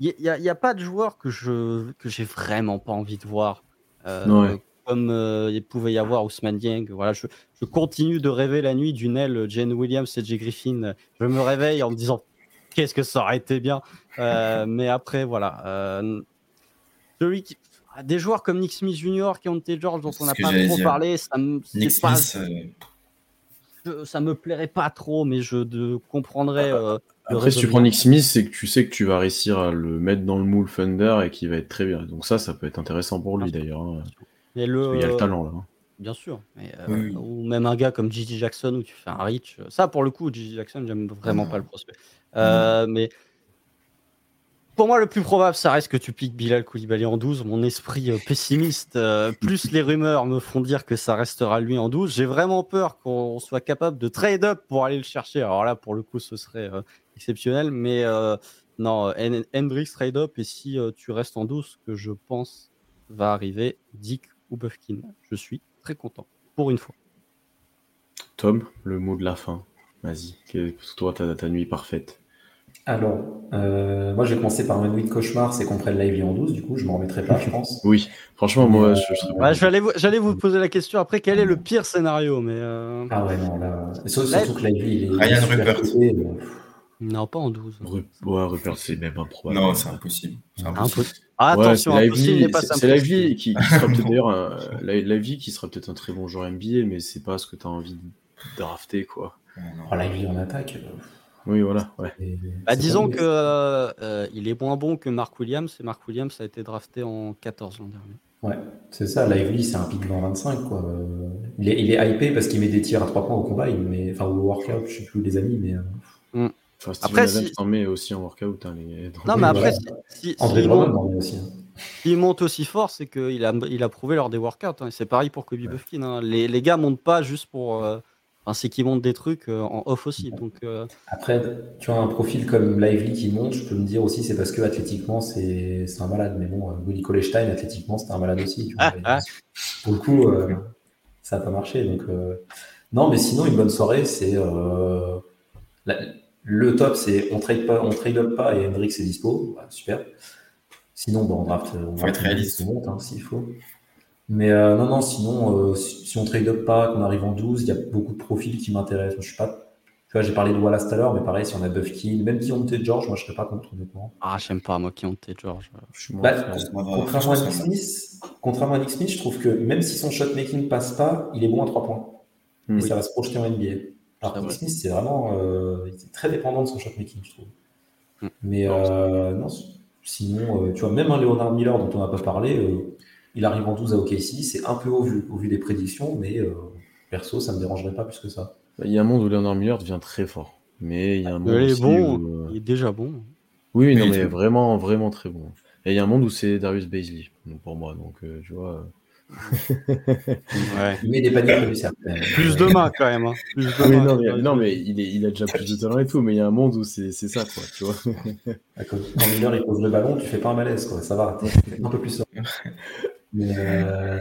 il euh, n'y a, pas de joueur que je que j'ai vraiment pas envie de voir. Euh, comme il pouvait y avoir Ousmane Dieng. Voilà, je, je, continue de rêver la nuit d'une aile Jane Williams et Jay Griffin. Je me réveille en me disant qu'est-ce que ça aurait été bien. mais après, voilà. Celui qui... Ah, des joueurs comme Nick Smith Jr., Keontae George, dont on n'a pas trop parlé, ça me, euh, ça me plairait pas trop, mais je de... comprendrais. Euh, Après, si tu prends Nick Smith, c'est que tu sais que tu vas réussir à le mettre dans le moule Thunder et qu'il va être très bien. Donc ça, ça peut être intéressant pour lui d'ailleurs. Hein. Il y a le talent là. Hein. Bien sûr. Euh, ou même un gars comme Gigi Jackson où tu fais un reach. Ça, pour le coup, Gigi Jackson, j'aime vraiment pas le prospect. mais pour moi, le plus probable, ça reste que tu piques Bilal Koulibaly en 12. Mon esprit euh, pessimiste, euh, plus les rumeurs me font dire que ça restera lui en 12. J'ai vraiment peur qu'on soit capable de trade up pour aller le chercher. Alors là, pour le coup, ce serait euh, exceptionnel. Mais non, Hendrix trade up. Et si tu restes en 12, que je pense va arriver, Dick ou Buffkin, je suis très content pour une fois. Tom, le mot de la fin. Vas-y, toi, tu as ta nuit parfaite. Alors, euh, moi, je vais commencer par ma nuit de cauchemar, c'est qu'on prenne Lively en 12, du coup, je m'en remettrai pas, je pense. Oui, franchement, moi, je, serais j'allais, vous, j'allais vous poser la question après, quel est le pire scénario mais euh, Ah ouais, non, là. Surtout, que Lively, il est. Ryan Rupert. Non, pas en 12. Ouais, Rupert, c'est même improbable. Non, c'est impossible. C'est impossible. Ah, attention, c'est Lively, c'est Lively qui, qui sera peut-être d'ailleurs un, Lively qui sera peut-être un très bon joueur NBA, mais c'est pas ce que tu as envie de drafter, quoi. Oh, Lively en attaque. Euh, oui, voilà. Ouais. Bah, disons que euh, il est moins bon que Mark Williams et Mark Williams a été drafté en 14 l'an dernier. Ouais, c'est ça. Lively, c'est un pic 25. Quoi. Il, est, il est hypé parce qu'il met des tirs à 3 points au combine, mais enfin au workout, je sais plus les amis, mais. Euh, mm. Enfin, après, si... en met aussi en workout. Hein, les... Non, mais après, si, si monte... aussi. Hein. Il monte aussi fort, c'est qu'il a, il a prouvé lors des workouts. Hein. C'est pareil pour Kobe ouais. Buffkin. Hein. Les, les, gars montent pas juste pour. Euh, c'est qu'ils montent des trucs euh, en off aussi. Donc, euh, Après, tu as un profil comme Lively qui monte, je peux me dire aussi c'est parce que athlétiquement c'est un malade. Mais bon, euh, Willy Kolestein, athlétiquement, c'était un malade aussi. Ah, ah. Pour le coup, ça n'a pas marché. Donc, Non, mais sinon, une bonne soirée, c'est. Le top, c'est on trade pas, on trade up pas et Hendrix est dispo. super. Sinon, bon, on draft, on faut être réaliste. monte hein, s'il faut. Mais euh, non, non, sinon, euh, si, on trade up pas, qu'on arrive en 12, il y a beaucoup de profils qui m'intéressent. Je suis pas. Tu vois, j'ai parlé de Wallace tout à l'heure, mais pareil, si on a Buffkin, même Kionte George, moi je serais pas contre honnêtement. Ah, j'aime pas, moi, Kionte George. Bah, contrairement, à Nick Smith, contrairement à Nick Smith, je trouve que même si son shot making passe pas, il est bon à 3 points. Et ça va se projeter en NBA. Alors Nick Smith, c'est vraiment. Euh, très dépendant de son shot making, je trouve. Hmm. Mais euh, non, sinon, tu vois, même un Leonard Miller dont on n'a pas parlé il arrive en 12 à OKC, c'est un peu au vu, au vu des prédictions, mais euh, perso, ça ne me dérangerait pas plus que ça. Il y a un monde où Leonard Miller devient très fort. Mais il y a un monde il est bon, euh, il est déjà bon. Oui, non, mais vraiment, vraiment très bon. Et il y a un monde où c'est Darius Baisley, pour moi. Donc, euh, tu vois, Il met des paniers Plus de mains quand même. Hein. non, mais, il, est, il, a déjà plus de talent et tout, mais il y a un monde où c'est ça, quoi, tu vois. Quand Miller il pose le ballon, tu fais pas un malaise, quoi. Ça va, un peu plus Mais euh,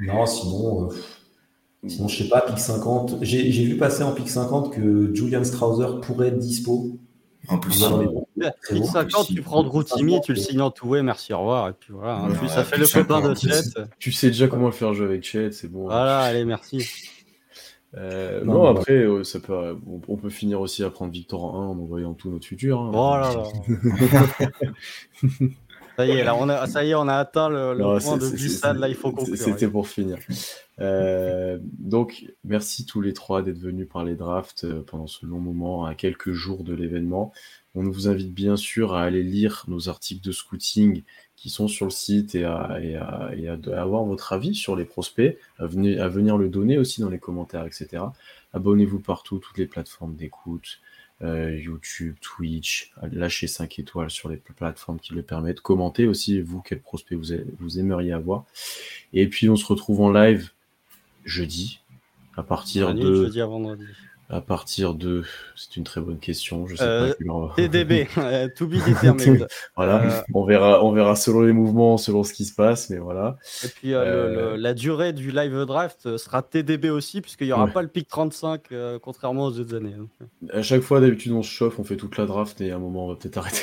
non, sinon, euh, sinon, je sais pas, pic 50. J'ai vu passer en pic 50 que Julian Strauser pourrait être dispo. En plus, pic 50, tu prends Routimi, tu le signes en tout, merci, au revoir. Et puis voilà, hein. ça fait le copain de Chet. Tu sais déjà comment faire jouer avec Chet, c'est bon. Voilà, allez, merci. Euh, non, après, ça peut, on, peut finir aussi à prendre Victor 1 en envoyant tout notre futur. Hein. Oh là là. Ça y est, là, on a, ça y est, on a atteint le, point de glissade. Là, il faut conclure. C'était pour finir. Euh, donc, merci tous les trois d'être venus parler draft euh, pendant ce long moment, à quelques jours de l'événement. On vous invite bien sûr à aller lire nos articles de scouting qui sont sur le site et à, et à, et à avoir votre avis sur les prospects, à venir, à venir le donner aussi dans les commentaires, etc. Abonnez-vous partout, toutes les plateformes d'écoute, YouTube, Twitch, lâchez 5 étoiles sur les plateformes qui le permettent. Commentez aussi, vous, quel prospect vous, vous aimeriez avoir. Et puis, on se retrouve en live jeudi, à partir de... Jeudi à vendredi. À partir de, c'est une très bonne question. Je sais pas. Euh, TDB, to be determined. voilà, euh, on verra, on verra selon les mouvements, selon ce qui se passe, mais voilà. Et puis euh, la durée du live draft sera TDB aussi, puisqu'il n'y aura pas le pic 35, contrairement aux autres années. À chaque fois, d'habitude, on se chauffe, on fait toute la draft et à un moment, on va peut-être arrêter.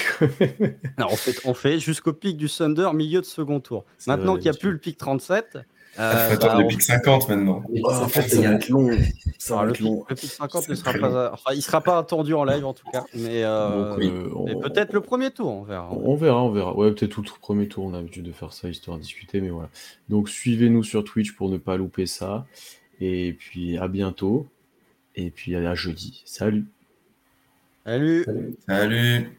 on fait, on fait jusqu'au pic du Thunder, milieu de second tour. Maintenant qu'il n'y a plus le pic 37, euh, faut attendre bah, le pic 50 maintenant. en fait, ça va être long. Ça va le, long. le pic 50 ne sera pas, enfin, il sera pas attendu en live en tout cas, mais, euh, peut-être le premier tour, on verra. On verra, on verra. Ouais, peut-être tout le premier tour, on a l'habitude de faire ça histoire de discuter, mais voilà. Donc suivez-nous sur Twitch pour ne pas louper ça. Et puis à bientôt. Et puis à jeudi. Salut. Salut. Salut. Salut.